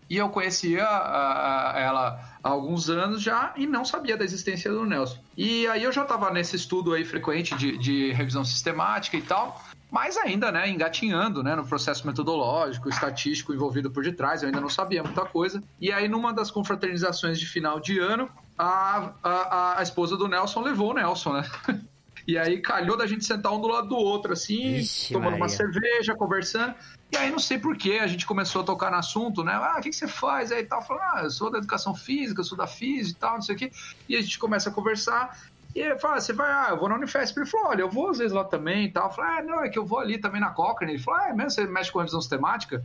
[SPEAKER 4] E eu conhecia a, a, ela há alguns anos já e não sabia da existência do Nelson. E aí eu já estava nesse estudo aí frequente de, de revisão sistemática e tal mas ainda, né, engatinhando, né, no processo metodológico, estatístico envolvido por detrás, eu ainda não sabia muita coisa. E aí, numa das confraternizações de final de ano, a, a, a esposa do Nelson levou o Nelson, né? (laughs) E aí calhou da gente sentar um do lado do outro, assim, Ixi, tomando Maria. uma cerveja, conversando. E aí não sei porquê, a gente começou a tocar no assunto, né? Ah, o que, que você faz aí tal? Falando, ah, eu sou da educação física, eu sou da física e tal, não sei o quê. E a gente começa a conversar. E ele fala, você vai, ah, eu vou na Unifesp. Ele falou, olha, eu vou às vezes lá também e tal. Eu falei, ah, não, é que eu vou ali também na Cochrane. Ele falou, ah, é mesmo? Você mexe com revisão sistemática?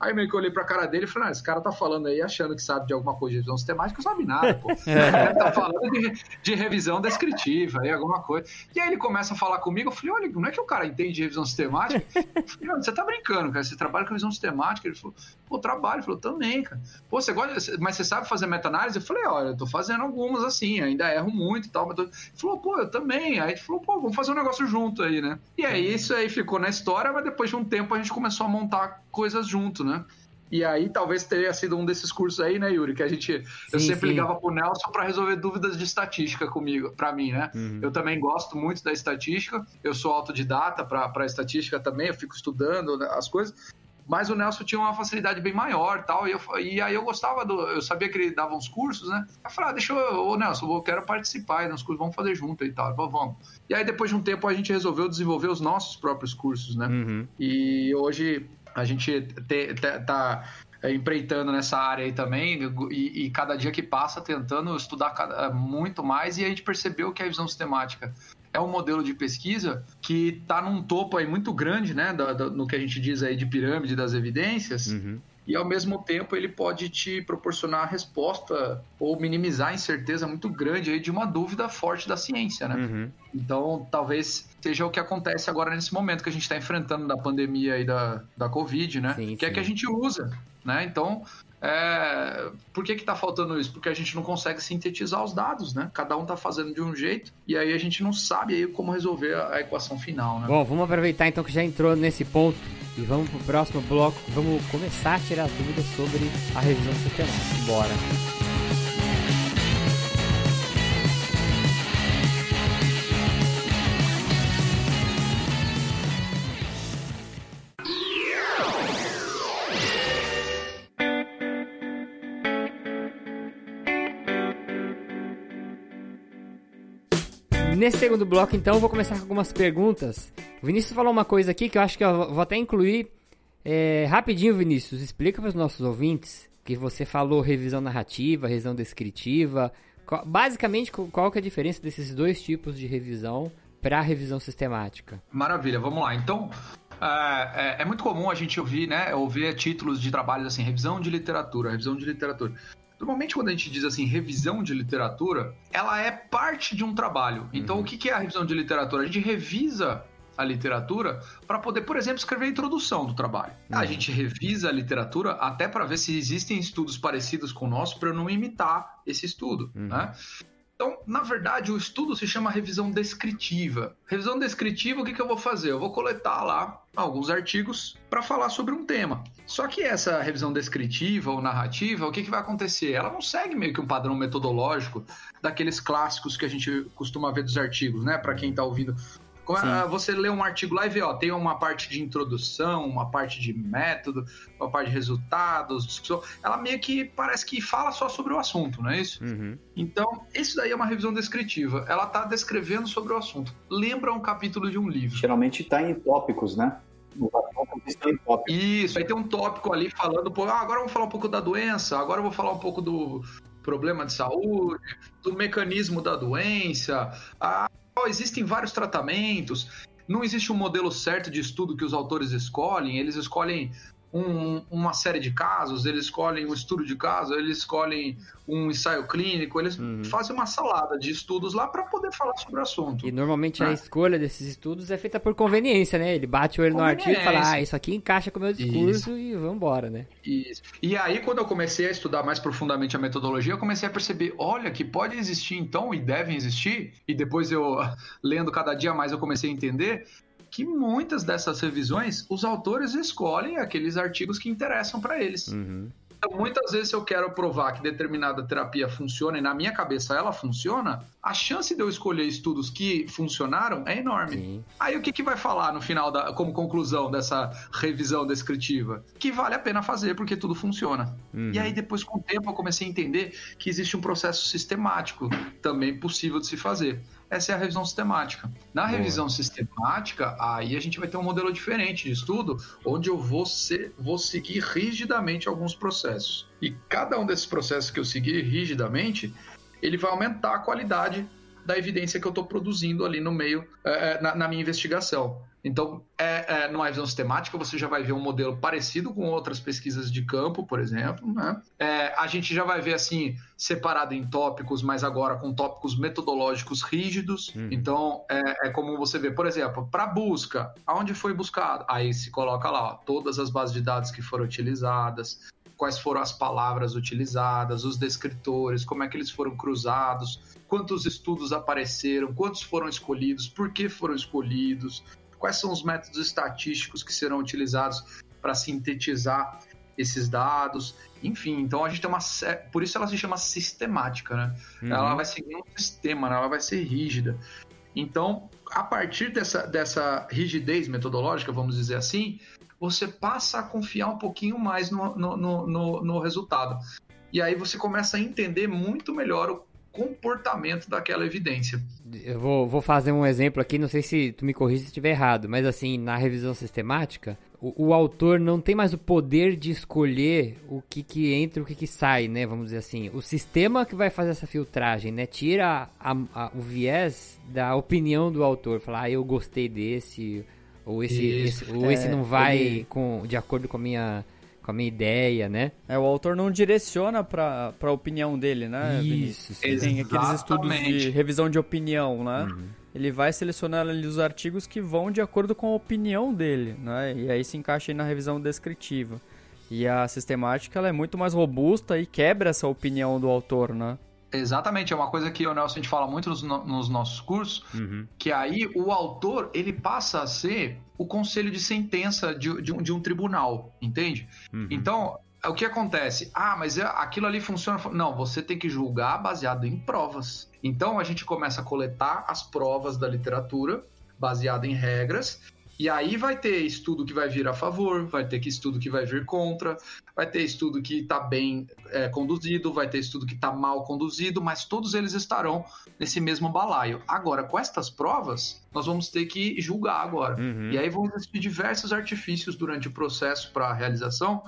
[SPEAKER 4] Aí meio que eu olhei pra cara dele e falei, ah, esse cara tá falando aí achando que sabe de alguma coisa de revisão sistemática, não sabe nada, pô. (laughs) Ele tá falando de, de, revisão descritiva aí, alguma coisa. E aí ele começa a falar comigo, eu falei, olha, não é que o cara entende de revisão sistemática? Eu falei, você tá brincando, cara, você trabalha com revisão sistemática? Ele falou, pô, trabalho. Falou, também, cara. Pô, você gosta, mas você sabe fazer meta-análise? Eu falei, olha, eu tô fazendo algumas assim, ainda erro muito e tal, mas tô... Falou, pô, eu também. Aí ele falou, pô, vamos fazer um negócio junto aí, né? E aí isso aí ficou na história, mas depois de um tempo a gente começou a montar coisas junto, né? E aí talvez teria sido um desses cursos aí, né, Yuri? Que a gente. Sim, eu sempre sim. ligava pro Nelson para resolver dúvidas de estatística comigo, para mim, né? Uhum. Eu também gosto muito da estatística. Eu sou autodidata para estatística também, eu fico estudando né, as coisas. Mas o Nelson tinha uma facilidade bem maior tal, e, eu, e aí eu gostava do. Eu sabia que ele dava uns cursos, né? Eu falei, ah, deixa eu, ô Nelson, eu quero participar nos cursos, vamos fazer junto e tal. Falou, vamos. E aí, depois de um tempo, a gente resolveu desenvolver os nossos próprios cursos, né? Uhum. E hoje a gente te, te, tá empreitando nessa área aí também e, e, cada dia que passa tentando estudar muito mais e a gente percebeu que a visão sistemática é um modelo de pesquisa que está num topo aí muito grande, né, do, do, no que a gente diz aí de pirâmide das evidências, uhum e ao mesmo tempo ele pode te proporcionar a resposta ou minimizar a incerteza muito grande aí de uma dúvida forte da ciência, né? Uhum. Então, talvez seja o que acontece agora nesse momento que a gente está enfrentando da pandemia aí da, da Covid, né? Sim, que sim. é que a gente usa, né? Então, é... por que que tá faltando isso? Porque a gente não consegue sintetizar os dados, né? Cada um tá fazendo de um jeito e aí a gente não sabe aí como resolver a equação final, né?
[SPEAKER 1] Bom, vamos aproveitar então que já entrou nesse ponto e vamos pro próximo bloco. Vamos começar a tirar dúvidas sobre a revisão sistemática. Bora! Nesse segundo bloco, então, eu vou começar com algumas perguntas. O Vinícius falou uma coisa aqui que eu acho que eu vou até incluir é, rapidinho, Vinícius. Explica para os nossos ouvintes que você falou revisão narrativa, revisão descritiva. Qual, basicamente, qual que é a diferença desses dois tipos de revisão para revisão sistemática?
[SPEAKER 4] Maravilha, vamos lá. Então, é, é, é, muito comum a gente ouvir, né, ouvir títulos de trabalhos assim, revisão de literatura, revisão de literatura. Normalmente, quando a gente diz assim, revisão de literatura, ela é parte de um trabalho. Então, uhum. o que é a revisão de literatura? A gente revisa a literatura para poder, por exemplo, escrever a introdução do trabalho. Uhum. A gente revisa a literatura até para ver se existem estudos parecidos com o nosso para não imitar esse estudo, uhum. né? Então, na verdade, o estudo se chama revisão descritiva. Revisão descritiva, o que, que eu vou fazer? Eu vou coletar lá alguns artigos para falar sobre um tema. Só que essa revisão descritiva ou narrativa, o que, que vai acontecer? Ela não segue meio que um padrão metodológico daqueles clássicos que a gente costuma ver dos artigos, né? Para quem está ouvindo É, você lê um artigo lá e vê, ó, tem uma parte de introdução, uma parte de método, uma parte de resultados, discussão. Ela meio que parece que fala só sobre o assunto, não é isso? Uhum. Então, isso daí é uma revisão descritiva. Ela tá descrevendo sobre o assunto. Lembra um capítulo de um livro.
[SPEAKER 2] Geralmente tá em tópicos, né?
[SPEAKER 4] Isso, aí tem um tópico ali falando, pô, ah, agora eu vou falar um pouco da doença, agora eu vou falar um pouco do problema de saúde, do mecanismo da doença. Ah, existem vários tratamentos. Não existe um modelo certo de estudo que os autores escolhem, eles escolhem um, uma série de casos, eles escolhem um estudo de caso, eles escolhem um ensaio clínico, eles uhum. fazem uma salada de estudos lá para poder falar sobre o assunto.
[SPEAKER 1] E normalmente né? a escolha desses estudos é feita por conveniência, né? Ele bate o olho no artigo e fala, ah, isso aqui encaixa com o meu discurso isso. e vambora, né?
[SPEAKER 4] Isso. E aí, quando eu comecei a estudar mais profundamente a metodologia, eu comecei a perceber, olha, que pode existir então, e devem existir, e depois eu, (laughs) lendo cada dia mais, eu comecei a entender que muitas dessas revisões os autores escolhem aqueles artigos que interessam para eles. Uhum. Então, muitas vezes eu quero provar que determinada terapia funciona e na minha cabeça ela funciona, a chance de eu escolher estudos que funcionaram é enorme. Sim. Aí o que, que vai falar no final, da, como conclusão dessa revisão descritiva? Que vale a pena fazer porque tudo funciona. Uhum. E aí depois com o tempo eu comecei a entender que existe um processo sistemático também possível de se fazer essa é a revisão sistemática. Na revisão sistemática, aí a gente vai ter um modelo diferente de estudo, onde eu vou, ser, vou seguir rigidamente alguns processos. E cada um desses processos que eu seguir rigidamente, ele vai aumentar a qualidade da evidência que eu estou produzindo ali no meio, é, na, na minha investigação. Então, é, é, numa visão sistemática, você já vai ver um modelo parecido com outras pesquisas de campo, por exemplo. Né? É, a gente já vai ver assim, separado em tópicos, mas agora com tópicos metodológicos rígidos. Uhum. Então, é, é comum você ver, por exemplo, para busca, aonde foi buscado? Aí se coloca lá ó, todas as bases de dados que foram utilizadas, quais foram as palavras utilizadas, os descritores, como é que eles foram cruzados, quantos estudos apareceram, quantos foram escolhidos, por que foram escolhidos, quais são os métodos estatísticos que serão utilizados para sintetizar esses dados, enfim, então a gente tem uma por isso ela se chama sistemática, né? Uhum. Ela vai seguir um sistema, né? ela vai ser rígida. Então, a partir dessa, dessa rigidez metodológica, vamos dizer assim, você passa a confiar um pouquinho mais no, no, no, no resultado. E aí você começa a entender muito melhor o comportamento daquela evidência.
[SPEAKER 1] Eu vou, vou fazer um exemplo aqui, não sei se tu me corrige se estiver errado, mas assim, na revisão sistemática, o, o, autor não tem mais o poder de escolher o que, que entra e o que, que sai, né? Vamos dizer assim. O sistema que vai fazer essa filtragem, né? Tira a, a, o viés da opinião do autor. Falar, ah, eu gostei desse, ou esse, esse ou é, esse não vai ele... com, de acordo com a minha com a minha ideia, né?
[SPEAKER 3] É, o autor não direciona pra, pra opinião dele, né?
[SPEAKER 1] Isso,
[SPEAKER 3] sim. Tem aqueles estudos de revisão de opinião, né? Uhum. Ele vai selecionar ali os artigos que vão de acordo com a opinião dele, né? E aí se encaixa aí na revisão descritiva. E a sistemática ela é muito mais robusta e quebra essa opinião do autor, né?
[SPEAKER 4] Exatamente, é uma coisa que o Nelson a gente fala muito nos, nos nossos cursos, uhum. que aí o autor ele passa a ser o conselho de sentença de, de, um, de um, tribunal, entende? Uhum. Então, o que acontece? Ah, mas é, aquilo ali funciona. Não, você tem que julgar baseado em provas. Então a gente começa a coletar as provas da literatura baseado em regras e aí vai ter estudo que vai vir a favor, vai ter que estudo que vai vir contra, vai ter estudo que está bem é, conduzido, vai ter estudo que está mal conduzido, mas todos eles estarão nesse mesmo balaio. Agora, com estas provas, nós vamos ter que julgar agora. Uhum. E aí vão existir diversos artifícios durante o processo para a realização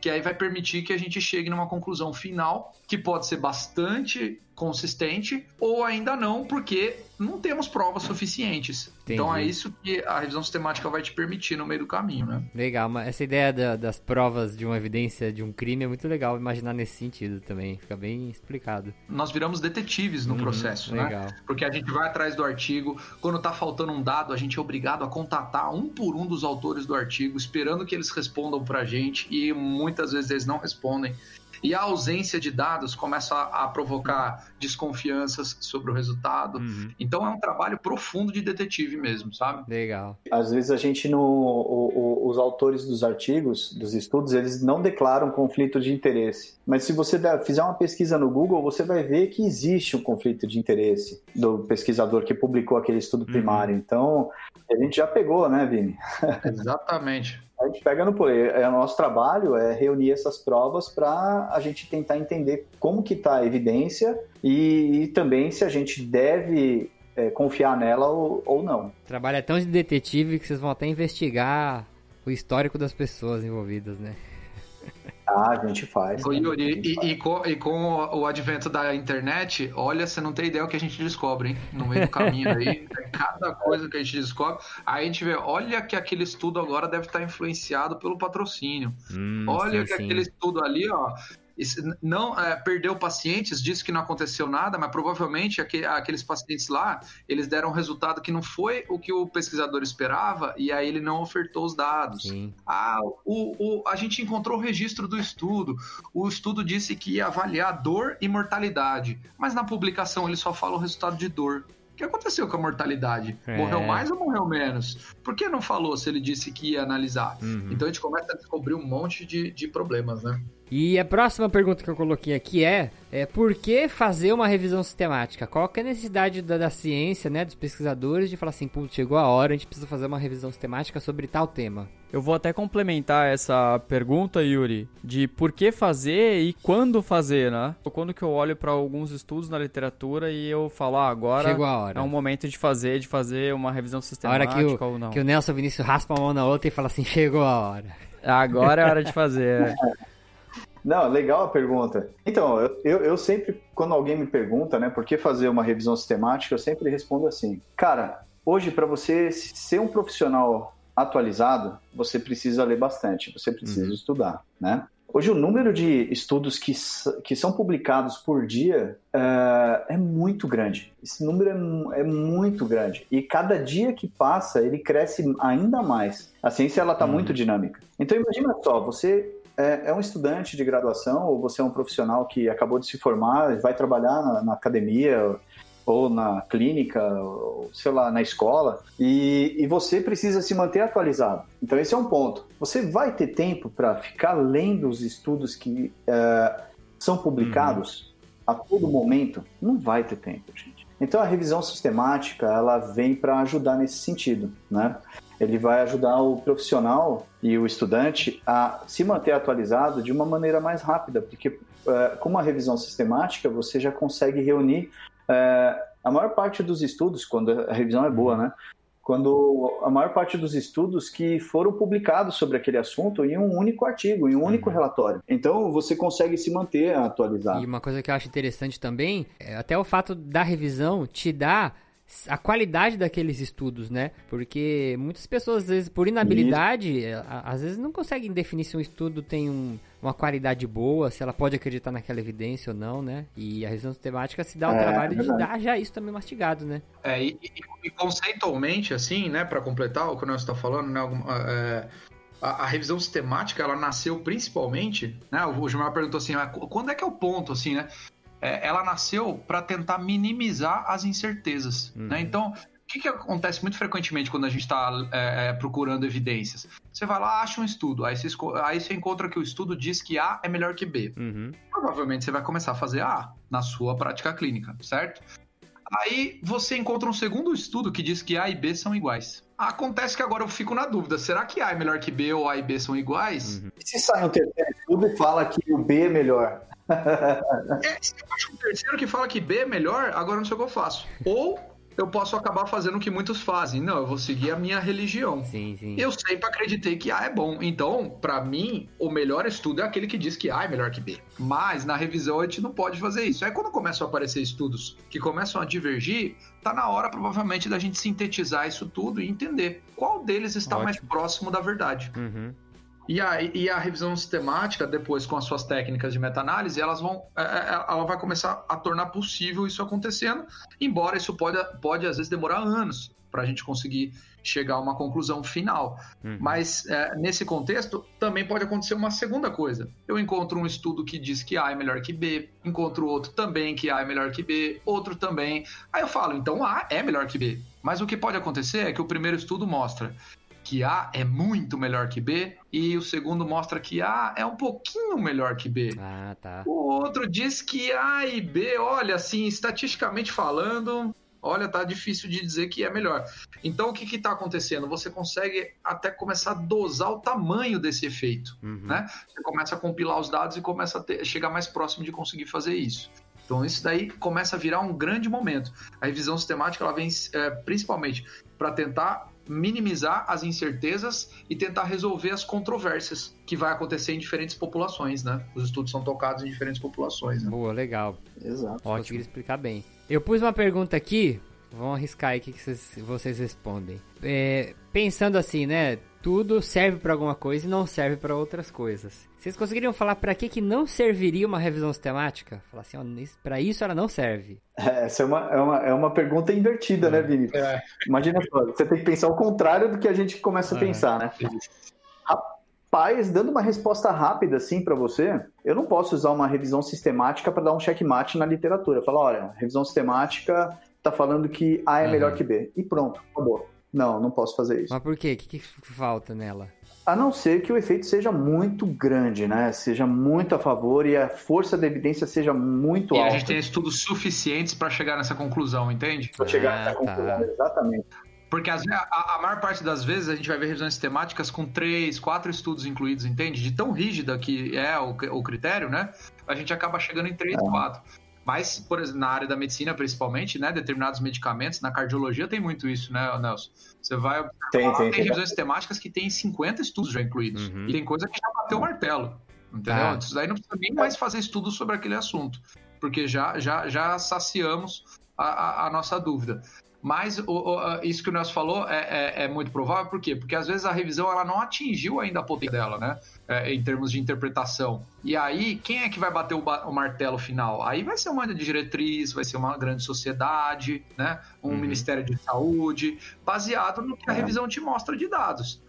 [SPEAKER 4] que aí vai permitir que a gente chegue numa conclusão final que pode ser bastante consistente ou ainda não, porque não temos provas suficientes. Entendi. Então é isso que a revisão sistemática vai te permitir no meio do caminho, né?
[SPEAKER 1] Legal, mas essa ideia da, das provas de uma evidência de um crime é muito legal imaginar nesse sentido também, fica bem explicado.
[SPEAKER 4] Nós viramos detetives no uhum, processo, né? legal. né? Porque a gente vai atrás do artigo, quando tá faltando um dado, a gente é obrigado a contatar um por um dos autores do artigo, esperando que eles respondam pra gente e muitas vezes eles não respondem. E a ausência de dados começa a, a provocar desconfianças sobre o resultado. Uhum. Então é um trabalho profundo de detetive mesmo, sabe?
[SPEAKER 1] Legal.
[SPEAKER 2] Às vezes a gente no o, o, os autores dos artigos, dos estudos, eles não declaram conflito de interesse. Mas se você fizer uma pesquisa no Google, você vai ver que existe um conflito de interesse do pesquisador que publicou aquele estudo uhum. primário. Então, a gente já pegou, né, Vini? (laughs)
[SPEAKER 4] Exatamente.
[SPEAKER 2] A gente pega no poder. É, o nosso trabalho é reunir essas provas para a gente tentar entender como que está a evidência e, e, também se a gente deve é, confiar nela ou, ou não.
[SPEAKER 1] Trabalho é tão de detetive que vocês vão até investigar o histórico das pessoas envolvidas, né?
[SPEAKER 2] Ah, a gente faz.
[SPEAKER 4] Né? Yuri, gente e, faz. E, com, e, com, o advento da internet, olha, você não tem ideia o que a gente descobre, hein? No meio do caminho aí. cada coisa que a gente descobre. Aí a gente vê, olha que aquele estudo agora deve estar influenciado pelo patrocínio. Hum, olha sim, que sim. aquele estudo ali, ó, não é, perdeu pacientes, disse que não aconteceu nada, mas provavelmente aqueles pacientes lá, eles deram um resultado que não foi o que o pesquisador esperava e aí ele não ofertou os dados. Sim. Ah, o, o, a gente encontrou o registro do estudo. O estudo disse que ia avaliar dor e mortalidade, mas na publicação ele só fala o resultado de dor. O que aconteceu com a mortalidade? É. Morreu mais ou morreu menos? Por que não falou se ele disse que ia analisar? Uhum. Então a gente começa a descobrir um monte de, de problemas, né?
[SPEAKER 1] E a próxima pergunta que eu coloquei aqui é, é por que fazer uma revisão sistemática? Qual é a necessidade da, da, ciência, né, dos pesquisadores de falar assim, putz, chegou a hora, a gente precisa fazer uma revisão sistemática sobre tal tema?
[SPEAKER 3] Eu vou até complementar essa pergunta, Yuri, de por que fazer e quando fazer, né? Quando que eu olho para alguns estudos na literatura e eu falo, ah, agora
[SPEAKER 1] Chegou a hora.
[SPEAKER 3] é um momento de fazer, de fazer uma revisão sistemática
[SPEAKER 1] a hora que
[SPEAKER 3] o, ou não.
[SPEAKER 1] Que o Nelson Vinícius raspa a mão na outra e fala assim, chegou a hora.
[SPEAKER 3] Agora é hora de fazer. (laughs)
[SPEAKER 2] Não, legal a pergunta. Então, eu, eu sempre, quando alguém me pergunta, né, por que fazer uma revisão sistemática, eu sempre respondo assim: cara, hoje para você ser um profissional atualizado, você precisa ler bastante, você precisa uhum. estudar, né? Hoje o número de estudos que, que são publicados por dia uh, é muito grande. Esse número é, é, muito grande. E cada dia que passa, ele cresce ainda mais. A ciência está uhum. muito dinâmica. Então imagina só, você é, é, um estudante de graduação ou você é um profissional que acabou de se formar, vai trabalhar na, na academia ou na clínica, ou, sei lá, na escola, e, e, você precisa se manter atualizado. Então, esse é um ponto. Você vai ter tempo para ficar lendo os estudos que é, são publicados uhum. a todo momento? Não vai ter tempo, gente. Então, a revisão sistemática, ela vem para ajudar nesse sentido, né? Ele vai ajudar o profissional e o estudante a se manter atualizado de uma maneira mais rápida, porque é, com uma revisão sistemática você já consegue reunir é, a maior parte dos estudos, quando a revisão é boa, né? Quando a maior parte dos estudos que foram publicados sobre aquele assunto em um único artigo, em um único uhum. relatório. Então você consegue se manter atualizado.
[SPEAKER 1] E uma coisa que eu acho interessante também, é até o fato da revisão te dá a qualidade daqueles estudos, né? Porque muitas pessoas, às vezes, por inabilidade, às vezes não conseguem definir se um estudo tem um, uma qualidade boa, se ela pode acreditar naquela evidência ou não, né? E a revisão sistemática se dá o é, trabalho é de dar já isso também mastigado, né?
[SPEAKER 4] É, e, e, e conceitualmente, assim, né, para completar o que nós está falando, né, alguma, é, a, a, revisão sistemática, ela nasceu principalmente, né, o Gilmar perguntou assim, ah, quando é que é o ponto, assim, né? É, ela nasceu para tentar minimizar as incertezas. Uhum. Né? Então, o que, que, acontece muito frequentemente quando a gente está é, é, procurando evidências? Você vai lá, acha um estudo, aí você, aí você encontra que o estudo diz que A é melhor que B. Uhum. Provavelmente você vai começar a fazer A na sua prática clínica, certo? Aí você encontra um segundo estudo que diz que A e B são iguais. Acontece que agora eu fico na dúvida: será que A é melhor que B ou A e B são iguais?
[SPEAKER 2] Uhum. E se sai um terceiro estudo e fala que o B é melhor?
[SPEAKER 4] É, se eu acho um terceiro que fala que B é melhor, agora não sei o que eu faço. Ou eu posso acabar fazendo o que muitos fazem. Não, eu vou seguir a minha religião. Sim, sim. Eu sempre acreditei que A é bom. Então, para mim, o melhor estudo é aquele que diz que A é melhor que B. Mas na revisão a gente não pode fazer isso. Aí quando começam a aparecer estudos que começam a divergir, tá na hora provavelmente da gente sintetizar isso tudo e entender qual deles está Ótimo. mais próximo da verdade.
[SPEAKER 1] Uhum.
[SPEAKER 4] E a, e a revisão sistemática, depois com as suas técnicas de meta-análise, elas vão, é, é, ela vai começar a tornar possível isso acontecendo, embora isso pode, pode às vezes demorar anos para a gente conseguir chegar a uma conclusão final. Uhum. Mas é, nesse contexto, também pode acontecer uma segunda coisa. Eu encontro um estudo que diz que A é melhor que B, encontro outro também que A é melhor que B, outro também. Aí eu falo, então A é melhor que B. Mas o que pode acontecer é que o primeiro estudo mostra que A é muito melhor que B e o segundo mostra que A é um pouquinho melhor que B.
[SPEAKER 1] Ah, tá.
[SPEAKER 4] O outro diz que A e B, olha, assim, estatisticamente falando, olha, tá difícil de dizer que é melhor. Então, o que está acontecendo? Você consegue até começar a dosar o tamanho desse efeito, uhum. né? Você começa a compilar os dados e começa a ter, chegar mais próximo de conseguir fazer isso. Então, isso daí começa a virar um grande momento. A revisão sistemática, ela vem é, principalmente para tentar minimizar as incertezas e tentar resolver as controvérsias que vai acontecer em diferentes populações, né? Os estudos são tocados em diferentes populações. Né?
[SPEAKER 1] Boa, legal.
[SPEAKER 2] Exato.
[SPEAKER 1] Ótimo explicar bem. Eu pus uma pergunta aqui, vamos arriscar aí o que vocês, vocês respondem. É, pensando assim, né? Tudo serve para alguma coisa e não serve para outras coisas. Vocês conseguiriam falar para que que não serviria uma revisão sistemática? Falar assim, para isso ela não serve.
[SPEAKER 2] É, essa é uma, é uma, é uma pergunta invertida, né, Vini? É. Imagina só, você tem que pensar o contrário do que a gente começa a pensar, né? Rapaz, dando uma resposta rápida assim para você, eu não posso usar uma revisão sistemática para dar um checkmate na literatura. Falar, olha, revisão sistemática está falando que A é uhum. melhor que B. E pronto, acabou. Não, não posso fazer isso.
[SPEAKER 1] Mas por quê? O que, que falta nela?
[SPEAKER 2] A não ser que o efeito seja muito grande, né? Seja muito a favor e a força da evidência seja muito
[SPEAKER 4] e
[SPEAKER 2] alta.
[SPEAKER 4] E a gente tem estudos suficientes para chegar nessa conclusão, entende?
[SPEAKER 2] Para chegar ah, nessa tá. conclusão, exatamente.
[SPEAKER 4] Porque a, a, maior parte das vezes a gente vai ver revisões sistemáticas com três, quatro estudos incluídos, entende? De tão rígida que é o, o critério, né? A gente acaba chegando em três, é. quatro. Mas, por exemplo, na área da medicina, principalmente, né? Determinados medicamentos, na cardiologia tem muito isso, né, Nelson? Você vai.
[SPEAKER 2] Tem, tem,
[SPEAKER 4] tem revisões temáticas que tem 50 estudos já incluídos. Uhum. E tem coisa que já bateu o martelo. Entendeu? Ah. Isso daí não precisa nem mais fazer estudo sobre aquele assunto. Porque já, já, já saciamos a, a, a nossa dúvida. Mas o, o, isso que o Nelson falou é, é, é, muito provável, por quê? Porque às vezes a revisão ela não atingiu ainda a potência dela, né? É, em termos de interpretação. E aí, quem é que vai bater o, o, martelo final? Aí vai ser uma de diretriz, vai ser uma grande sociedade, né? Um uhum. Ministério de Saúde, baseado no que a é. revisão te mostra de dados.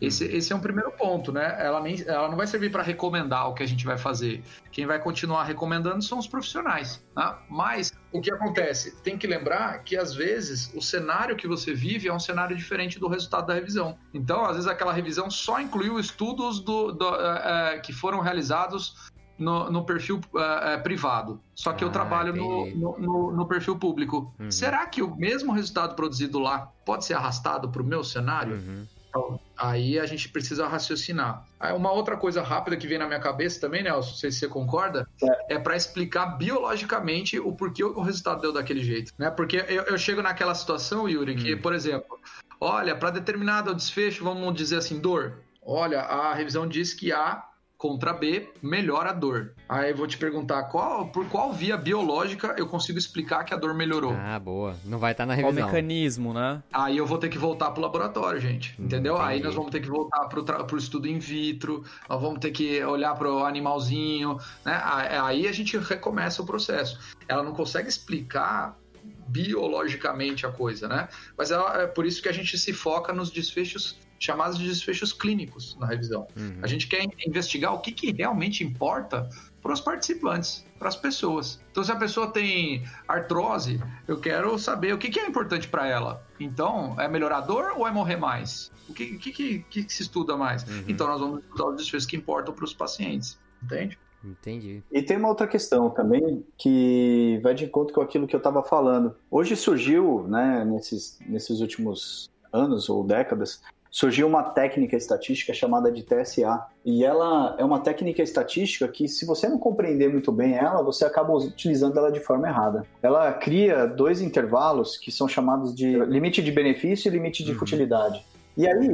[SPEAKER 4] Esse, uhum. esse é um primeiro ponto, né? Ela, nem, ela não vai servir para recomendar o que a gente vai fazer. Quem vai continuar recomendando são os profissionais. Né? Mas o que acontece? Tem que lembrar que às vezes o cenário que você vive é um cenário diferente do resultado da revisão. Então, às vezes aquela revisão só incluiu estudos do, do uh, uh, que foram realizados no, no perfil uh, privado. Só que ah, eu trabalho no, no, no, perfil público. Uhum. Será que o mesmo resultado produzido lá pode ser arrastado para o meu cenário? Uhum. Então, aí a gente precisa raciocinar. Aí uma outra coisa rápida que vem na minha cabeça também, Nelson, não sei se você concorda, é, é para explicar biologicamente o porquê o resultado deu daquele jeito. Né? Porque eu, eu chego naquela situação, Yuri, que, hum. por exemplo, olha, para determinado desfecho, vamos dizer assim, dor. Olha, a revisão diz que há contra B melhora a dor. Aí eu vou te perguntar qual, por qual via biológica eu consigo explicar que a dor melhorou.
[SPEAKER 1] Ah, boa. Não vai estar tá na revisão.
[SPEAKER 3] Qual mecanismo, né?
[SPEAKER 4] Aí eu vou ter que voltar pro laboratório, gente. Entendeu? Entendi. Aí nós vamos ter que voltar pro, pro estudo in vitro, nós vamos ter que olhar pro animalzinho, né? Aí a gente recomeça o processo. Ela não consegue explicar biologicamente a coisa, né? Mas é por isso que a gente se foca nos desfechos chamados de desfechos clínicos na revisão. Uhum. A gente quer investigar o que, que realmente importa para os participantes, para as pessoas. Então, se a pessoa tem artrose, eu quero saber o que, que é importante para ela. Então, é melhorar a dor ou é morrer mais? O que, que, que, que se estuda mais? Uhum. Então, nós vamos estudar os desfechos que importam para os pacientes. Entende?
[SPEAKER 1] Entendi.
[SPEAKER 2] E tem uma outra questão também que vai de encontro com aquilo que eu estava falando. Hoje surgiu, né, nesses, nesses últimos anos ou décadas, surgiu uma técnica estatística chamada de TSA. E ela é uma técnica estatística que, se você não compreender muito bem ela, você acaba utilizando ela de forma errada. Ela cria dois intervalos que são chamados de limite de benefício e limite de uhum. futilidade. E aí,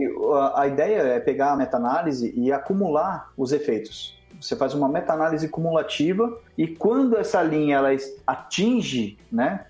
[SPEAKER 2] a ideia é pegar a meta-análise e acumular os efeitos. Você faz uma meta-análise cumulativa e quando essa linha ela atinge né,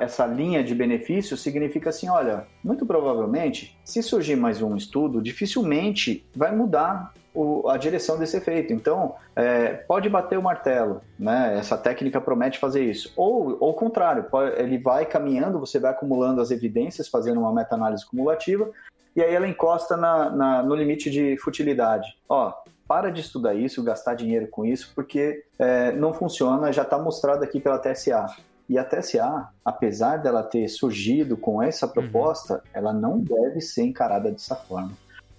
[SPEAKER 2] essa linha de benefício significa assim, olha, muito provavelmente, se surgir mais um estudo, dificilmente vai mudar o, a direção desse efeito. Então, é, pode bater o martelo, né? Essa técnica promete fazer isso. Ou, ou o contrário, pode, ele vai caminhando, você vai acumulando as evidências, fazendo uma meta-análise cumulativa, e aí ela encosta na, na, no limite de futilidade. Ó, para de estudar isso, gastar dinheiro com isso, porque é, não funciona, já está mostrado aqui pela TSA. E a TSA, apesar dela ter surgido com essa proposta, uhum. ela não deve ser encarada dessa forma.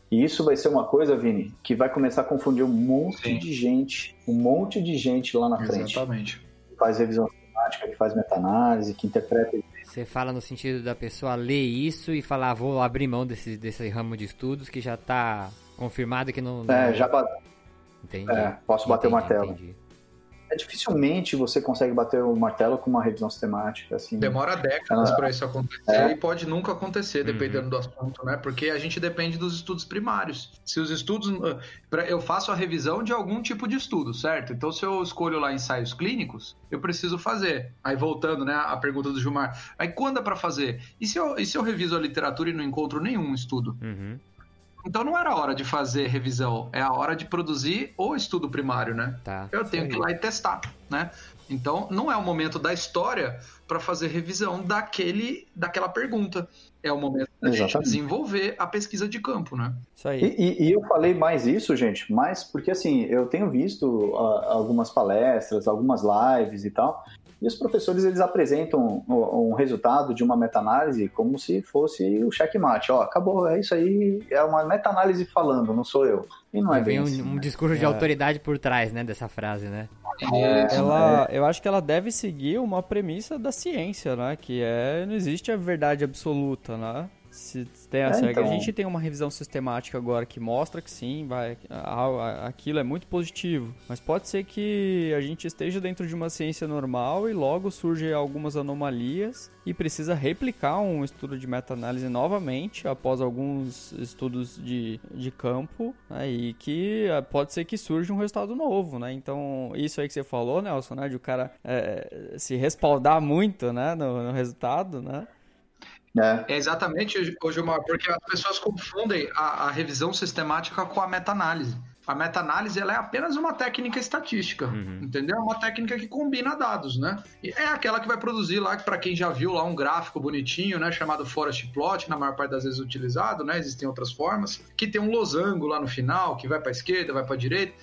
[SPEAKER 2] E isso vai ser uma coisa, Vini, que vai começar a confundir um monte Sim. de gente, um monte de gente lá na frente.
[SPEAKER 4] Exatamente.
[SPEAKER 2] Que faz revisão sistemática, que faz meta-análise, que interpreta.
[SPEAKER 1] Você fala no sentido da pessoa ler isso e falar, vou abrir mão desse, desse ramo de estudos que já está confirmado que não.
[SPEAKER 2] É, já. Entendi. É, posso bater entendi, o martelo. Entendi é dificilmente você consegue bater o martelo com uma revisão sistemática. Assim.
[SPEAKER 4] Demora décadas para isso acontecer é. e pode nunca acontecer, dependendo uhum. do assunto, né? Porque a gente depende dos estudos primários. Se os estudos. Eu faço a revisão de algum tipo de estudo, certo? Então, se eu escolho lá ensaios clínicos, eu preciso fazer. Aí, voltando, né, a pergunta do Gilmar. Aí, quando é para fazer? E se, eu, e se eu reviso a literatura e não encontro nenhum estudo?
[SPEAKER 1] Uhum.
[SPEAKER 4] Então não era a hora de fazer revisão, é a hora de produzir o estudo primário, né?
[SPEAKER 1] Tá,
[SPEAKER 4] eu tenho que ir lá e testar, né? Então não é o momento da história para fazer revisão daquele, daquela pergunta. É o momento da gente desenvolver a pesquisa de campo, né?
[SPEAKER 2] Isso aí. E, e, e, eu falei mais isso, gente, mais porque assim, eu tenho visto uh, algumas palestras, algumas lives e tal, e os professores eles apresentam um resultado de uma meta-análise como se fosse o checkmate. Ó, acabou, é isso aí, é uma meta-análise falando, não sou eu. E não é bem
[SPEAKER 1] um,
[SPEAKER 2] assim,
[SPEAKER 1] um né? discurso de é. autoridade por trás, né, dessa frase, né?
[SPEAKER 3] É, ela, eu acho que ela deve seguir uma premissa da ciência, né? Que é não existe a verdade absoluta, né? Se tem essa é, então... A gente tem uma revisão sistemática agora que mostra que sim, vai, aquilo é muito positivo. Mas pode ser que a gente esteja dentro de uma ciência normal e logo surgem algumas anomalias e precisa replicar um estudo de meta-análise novamente após alguns estudos de, de campo né, e que eh, pode ser que surja um resultado novo, né? Então, isso aí que você falou, Nelson, né, de o cara é, se respaldar muito né, no, no resultado, né?
[SPEAKER 4] É. é exatamente, Gilmar, porque as pessoas confundem a, a revisão sistemática com a meta-análise. A meta-análise ela é apenas uma técnica estatística, uhum. entendeu? É uma técnica que combina dados, né? E é aquela que vai produzir lá, para quem já viu lá um gráfico bonitinho, né, chamado forest plot, na maior parte das vezes utilizado, né? Existem outras formas, que tem um losango lá no final, que vai para esquerda, vai para direita.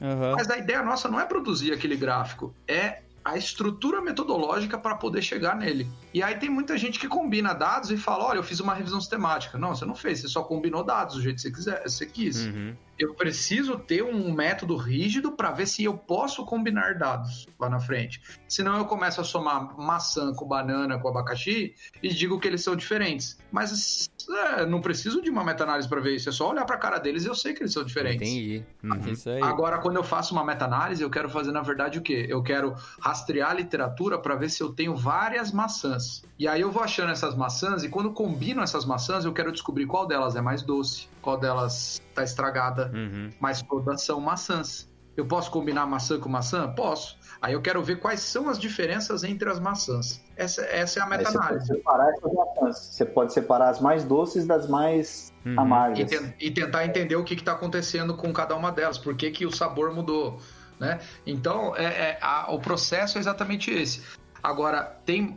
[SPEAKER 4] Uhum. Mas a ideia nossa não é produzir aquele gráfico, é a estrutura metodológica para poder chegar nele. E aí tem muita gente que combina dados e fala: olha, eu fiz uma revisão sistemática. Não, você não fez, você só combinou dados do jeito que você, quiser, você quis. Uhum eu preciso ter um método rígido para ver se eu posso combinar dados lá na frente. Senão eu começo a somar maçã com banana com abacaxi e digo que eles são diferentes. Mas é, não preciso de uma meta-análise para ver isso. É só olhar para a cara deles e eu sei que eles são diferentes.
[SPEAKER 1] Entendi.
[SPEAKER 4] Uhum. Agora, quando eu faço uma meta-análise, eu quero fazer, na verdade, o quê? Eu quero rastrear a literatura para ver se eu tenho várias maçãs. E aí eu vou achando essas maçãs e quando combino essas maçãs, eu quero descobrir qual delas é mais doce, qual delas tá estragada, uhum. mas todas são maçãs. Eu posso combinar maçã com maçã? Posso. Aí eu quero ver quais são as diferenças entre as maçãs. Essa, essa é a meta-análise.
[SPEAKER 2] Você, você pode separar as mais doces das mais uhum. amargas.
[SPEAKER 4] E, te, e, tentar entender o que está acontecendo com cada uma delas, por que, que o sabor mudou. Né? Então, é, é a, o processo é exatamente esse. Agora, tem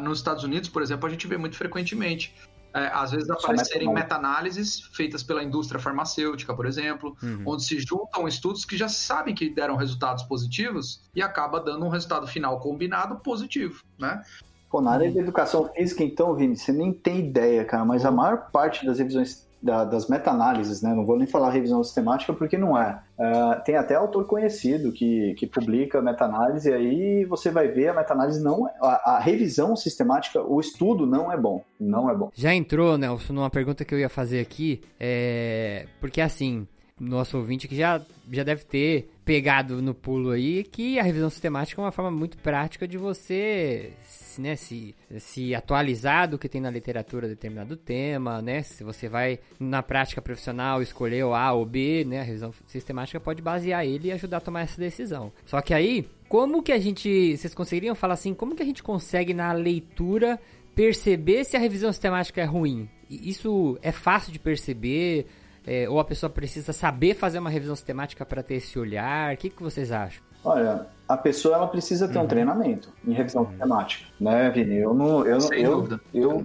[SPEAKER 4] nos Estados Unidos, por exemplo, a gente vê muito frequentemente é, às vezes aparecerem meta-análises feitas pela indústria farmacêutica, por exemplo, uhum. onde se juntam estudos que já sabem que deram resultados positivos e acaba dando um resultado final combinado positivo, né?
[SPEAKER 2] Pô, na área uhum. de educação física, então, Vini, você nem tem ideia, cara, mas a maior parte das revisões da, das meta-análises, né? Não vou nem falar revisão sistemática porque não é. Uh, tem até autor conhecido que, que publica meta-análise e aí você vai ver a meta-análise não a, a, revisão sistemática, o estudo não é bom, não é bom.
[SPEAKER 1] Já entrou, Nelson, numa pergunta que eu ia fazer aqui, é... porque assim, nosso ouvinte que já, já deve ter pegado no pulo aí que a revisão sistemática é uma forma muito prática de você né, se, se atualizar do que tem na literatura determinado tema, né? Se você vai na prática profissional escolher o A ou B, né? A revisão sistemática pode basear ele e ajudar a tomar essa decisão. Só que aí, como que a gente, vocês conseguiriam falar assim, como que a gente consegue na leitura perceber se a revisão sistemática é ruim? Isso é fácil de perceber? É, ou a pessoa precisa saber fazer uma revisão sistemática para ter esse olhar? O que, que vocês acham?
[SPEAKER 2] Olha, a pessoa ela precisa ter uhum. um treinamento em revisão uhum. sistemática, né, Vini? Eu não, eu, Sem eu, dúvida. eu,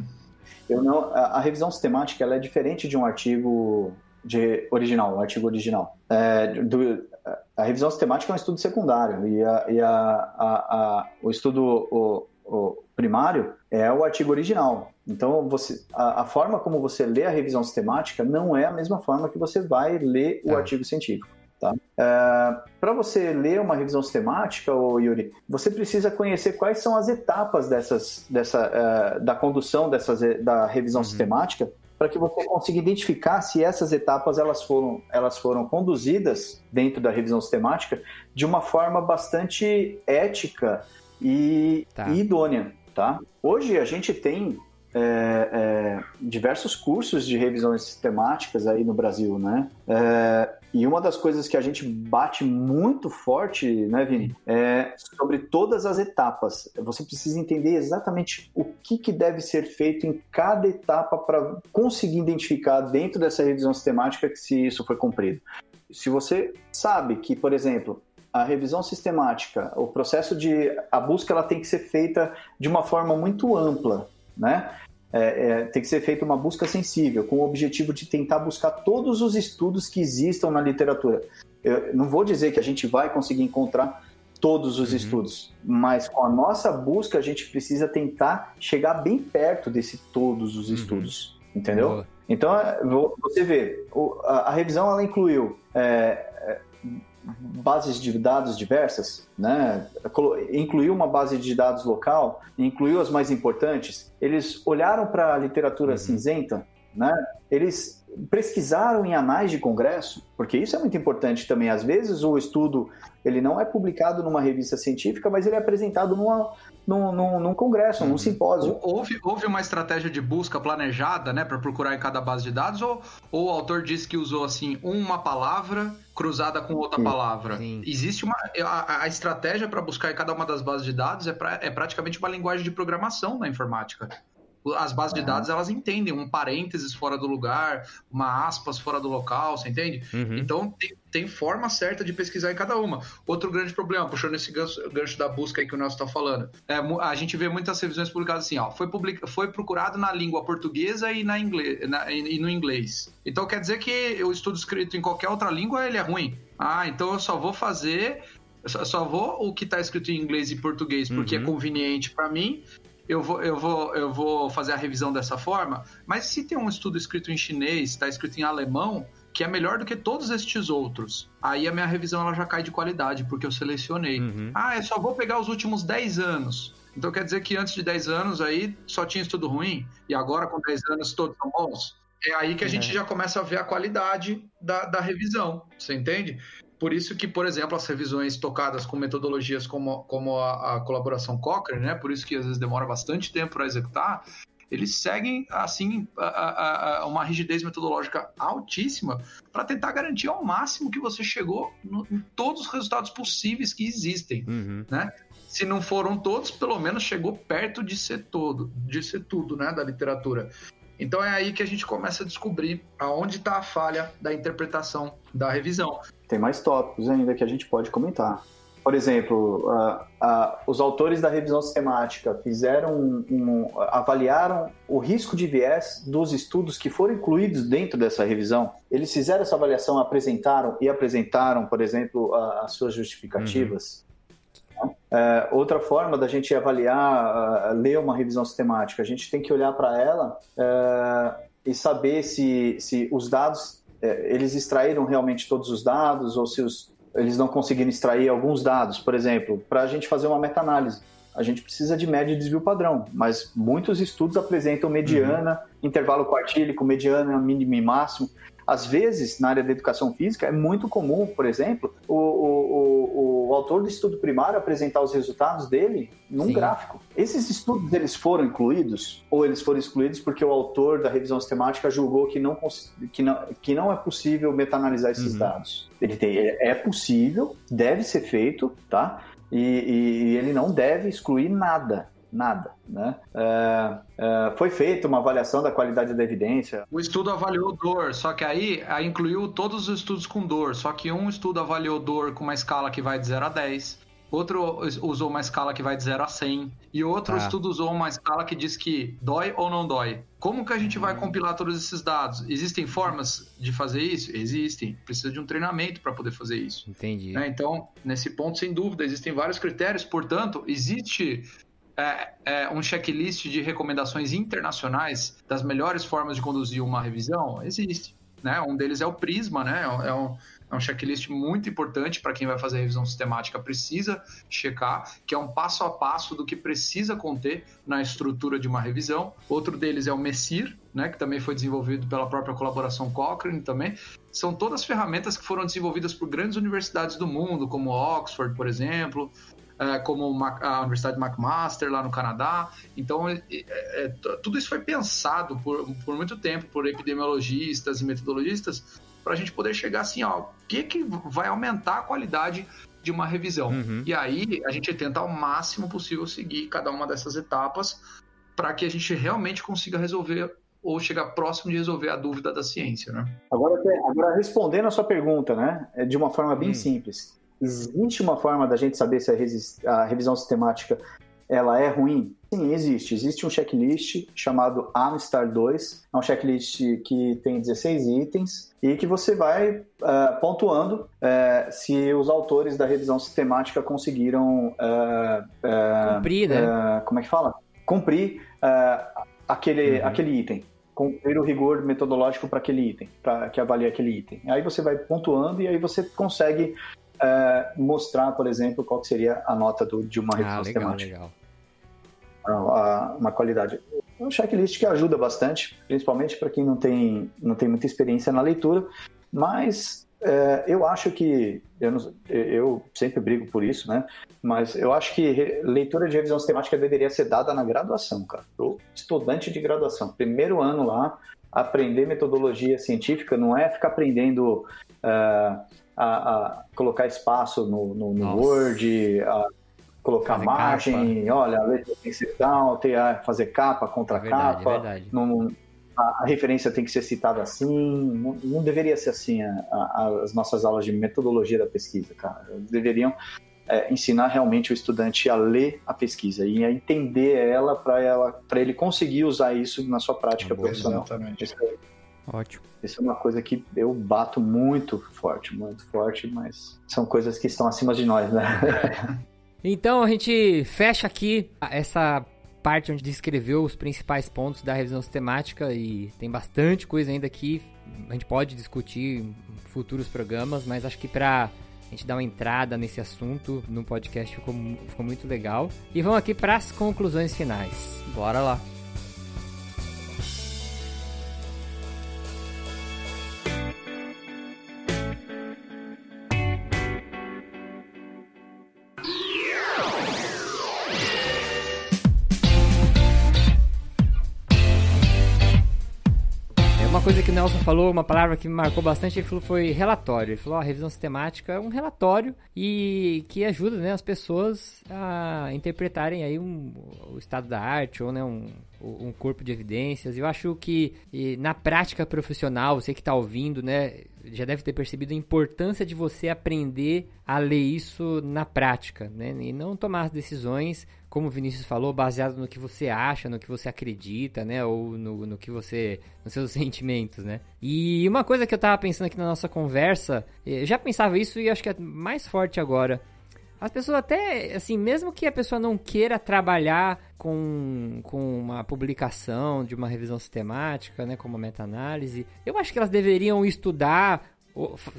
[SPEAKER 2] eu não, a, a, revisão sistemática ela é diferente de um artigo de original, um artigo original. É, do, a revisão sistemática é um estudo secundário e, a, e a, a, o estudo o, o primário é o artigo original. Então, você, a, a, forma como você lê a revisão sistemática não é a mesma forma que você vai ler o é. artigo científico. Tá? É, Para você ler uma revisão sistemática, ô Yuri, você precisa conhecer quais são as etapas dessas, dessa, é, da condução dessas, da revisão uhum. sistemática para que você consiga identificar se essas etapas elas foram, elas foram conduzidas dentro da revisão sistemática de uma forma bastante ética e, tá. e idônea. Tá? Hoje a gente tem é, é, diversos cursos de revisões sistemáticas aí no Brasil, né? É, e uma das coisas que a gente bate muito forte, né, Vini, é sobre todas as etapas. Você precisa entender exatamente o que, que deve ser feito em cada etapa para conseguir identificar dentro dessa revisão sistemática que se isso foi cumprido. Se você sabe que, por exemplo, a revisão sistemática, o processo de a busca ela tem que ser feita de uma forma muito ampla, né? É, é, tem que ser feita uma busca sensível, com o objetivo de tentar buscar todos os estudos que existam na literatura. Eu não vou dizer que a gente vai conseguir encontrar todos os uhum. estudos, mas com a nossa busca a gente precisa tentar chegar bem perto desse todos os uhum. estudos, entendeu? Boa. Então é, você vê, a, revisão ela incluiu é, bases de dados diversas, né? incluiu uma base de dados local, incluiu as mais importantes. Eles olharam para a literatura uhum. cinzenta, né? eles pesquisaram em anais de congresso, porque isso é muito importante também. Às vezes o estudo ele não é publicado numa revista científica, mas ele é apresentado numa, num, num, num congresso, uhum. num simpósio.
[SPEAKER 4] Houve, houve uma estratégia de busca planejada, né, para procurar em cada base de dados, ou, ou o autor disse que usou assim uma palavra cruzada com outra Sim. palavra? Sim. Existe uma a, a estratégia para buscar em cada uma das bases de dados é, pra, é praticamente uma linguagem de programação na informática as bases de dados elas entendem um parênteses fora do lugar, uma aspas fora do local, você entende? Uhum. Então tem, tem, forma certa de pesquisar em cada uma. Outro grande problema, puxando esse gancho, gancho da busca aí que o Nelson está falando, é, a gente vê muitas revisões publicadas assim, ó, foi, publica, foi procurado na língua portuguesa e, na inglês, na, e no inglês. Então quer dizer que o estudo escrito em qualquer outra língua ele é ruim. Ah, então eu só vou fazer só vou o que está escrito em inglês e português porque é uhum. é conveniente para mim eu vou, eu, vou, eu vou fazer a revisão dessa forma, mas se tem um estudo escrito em chinês, está escrito em alemão, que é melhor do que todos estes outros, aí a minha revisão ela já cai de qualidade, porque eu selecionei. Uhum. Ah, eu só vou pegar os últimos 10 anos. Então quer dizer que antes de 10 anos aí só tinha estudo ruim, e agora com 10 anos todos são bons? É aí que a gente é. já começa a ver a qualidade da, da revisão, você entende? Por isso que, por exemplo, as revisões tocadas com metodologias como, como a, a colaboração Cochrane, né? Por isso que às vezes demora bastante tempo para executar, eles seguem assim a, a, uma rigidez metodológica altíssima para tentar garantir ao máximo que você chegou no, em todos os resultados possíveis que existem, uhum. né? Se não foram todos, pelo menos chegou perto de ser todo, de ser tudo, né, da literatura. Então é aí que a gente começa a descobrir aonde está a falha da interpretação da revisão.
[SPEAKER 2] Tem mais tópicos ainda que a gente pode comentar. Por exemplo, os autores da revisão sistemática fizeram um, um, avaliaram o risco de viés dos estudos que foram incluídos dentro dessa revisão. Eles fizeram essa avaliação, apresentaram e apresentaram, por exemplo, as suas justificativas. Uhum. Uh, outra forma da gente avaliar, ler uma revisão sistemática, a gente tem que olhar para ela uh, e saber se, se os dados é, eles extraíram realmente todos os dados ou se os, eles não conseguiram extrair alguns dados. Por exemplo, para a gente fazer uma meta-análise, a gente precisa de média e desvio padrão, mas muitos estudos apresentam mediana, uhum. intervalo quartílico, mediana, mínimo e máximo. Às vezes, na área da educação física, é muito comum, por exemplo, o, o, o, o autor do estudo primário apresentar os resultados dele num Sim. gráfico. Esses estudos, eles foram incluídos? Ou eles foram excluídos porque o autor da revisão sistemática julgou que não, que não, que não é possível meta-analisar esses uhum. dados? Ele tem, é, é possível, deve ser feito, tá? E, e, e ele não deve excluir nada nada, né? É, é, foi feita uma avaliação da qualidade da evidência.
[SPEAKER 4] O estudo avaliou dor, só que aí, incluiu todos os estudos com dor, só que um estudo avaliou dor com uma escala que vai de 0 a 10, outro usou uma escala que vai de 0 a 100, e outro ah. estudo usou uma escala que diz que dói ou não dói. Como que a gente vai compilar todos esses dados? Existem formas de fazer isso? Existem. Precisa de um treinamento para poder fazer isso.
[SPEAKER 1] Entendi.
[SPEAKER 4] Né? Então, nesse ponto, sem dúvida, existem vários critérios. Portanto, existe é, é, um checklist de recomendações internacionais das melhores formas de conduzir uma revisão? Existe. Né? Um deles é o Prisma, né? É um, é um checklist muito importante para quem vai fazer revisão sistemática, precisa checar, que é um passo a passo do que precisa conter na estrutura de uma revisão. Outro deles é o Messir, né, que também foi desenvolvido pela própria colaboração Cochrane também. São todas ferramentas que foram desenvolvidas por grandes universidades do mundo, como Oxford, por exemplo, é, como a Universidade McMaster lá no Canadá. Então, é, é, tudo isso foi pensado por, por muito tempo por epidemiologistas e metodologistas para a gente poder chegar assim, ó, o que, que vai aumentar a qualidade de uma revisão. Uhum. E aí a gente tenta ao máximo possível seguir cada uma dessas etapas para que a gente realmente consiga resolver ou chegar próximo de resolver a dúvida da ciência, né?
[SPEAKER 2] Agora, agora respondendo a sua pergunta, né, de uma forma bem hum. simples. Existe uma forma da gente saber se a, a revisão sistemática ela é ruim? Sim, existe. Existe um checklist chamado Amstar 2. É um checklist que tem 16 itens e que você vai uh, pontuando uh, se os autores da revisão sistemática conseguiram uh,
[SPEAKER 1] cumprir, né?
[SPEAKER 2] como é que fala? Cumprir aquele, uhum. aquele item. Cumprir o rigor metodológico para aquele item, para que avalie aquele item. Aí você vai pontuando e aí você consegue mostrar, por exemplo, qual seria a nota do, de uma ah, revisão ah, legal, sistemática. Legal uma qualidade. É um checklist que ajuda bastante, principalmente para quem não tem, não tem muita experiência na leitura, mas é, eu acho que, eu, não, eu, sempre brigo por isso, né? Mas eu acho que leitura de revisão sistemática deveria ser dada na graduação, cara. O estudante de graduação, primeiro ano lá, aprender metodologia científica não é ficar aprendendo uh, a, a, colocar espaço no, no, no Word, a colocar fazer margem, capa. olha, a letra tem que ser tal, ter, fazer capa contra é verdade, capa. É verdade. Não, a, a, referência tem que ser citada assim. Não, não deveria ser assim a, a, as nossas aulas de metodologia da pesquisa, cara. Deveriam é, ensinar realmente o estudante a ler a pesquisa e a entender ela para ela, para ele conseguir usar isso na sua prática profissional.
[SPEAKER 4] Exatamente.
[SPEAKER 2] Ótimo. Isso é uma coisa que eu bato muito forte, muito forte, mas são coisas que estão acima de nós, né? (laughs)
[SPEAKER 1] Então a gente fecha aqui essa parte onde descreveu os principais pontos da revisão sistemática e tem bastante coisa ainda aqui. A gente pode discutir em futuros programas, mas acho que para a gente dar uma entrada nesse assunto no podcast ficou, ficou muito legal. E vamos aqui para as conclusões finais. Bora lá! Coisa que o Nelson falou, uma palavra que me marcou bastante, ele falou foi relatório. Ele falou, a revisão sistemática é um relatório e que ajuda né, as pessoas a interpretarem aí um, o estado da arte ou né, um, um corpo de evidências. Eu acho que na prática profissional, você que está ouvindo, né, já deve ter percebido a importância de você aprender a ler isso na prática, né, e não tomar as decisões como o Vinícius falou, baseado no que você acha, no que você acredita, né? Ou no, no que você. nos seus (laughs) sentimentos, né? E uma coisa que eu tava pensando aqui na nossa conversa, eh, já pensava isso e acho que é mais forte agora. As pessoas até, assim, mesmo que a pessoa não queira trabalhar com, com uma publicação de uma revisão sistemática, né, como meta-análise, eu acho que elas deveriam estudar,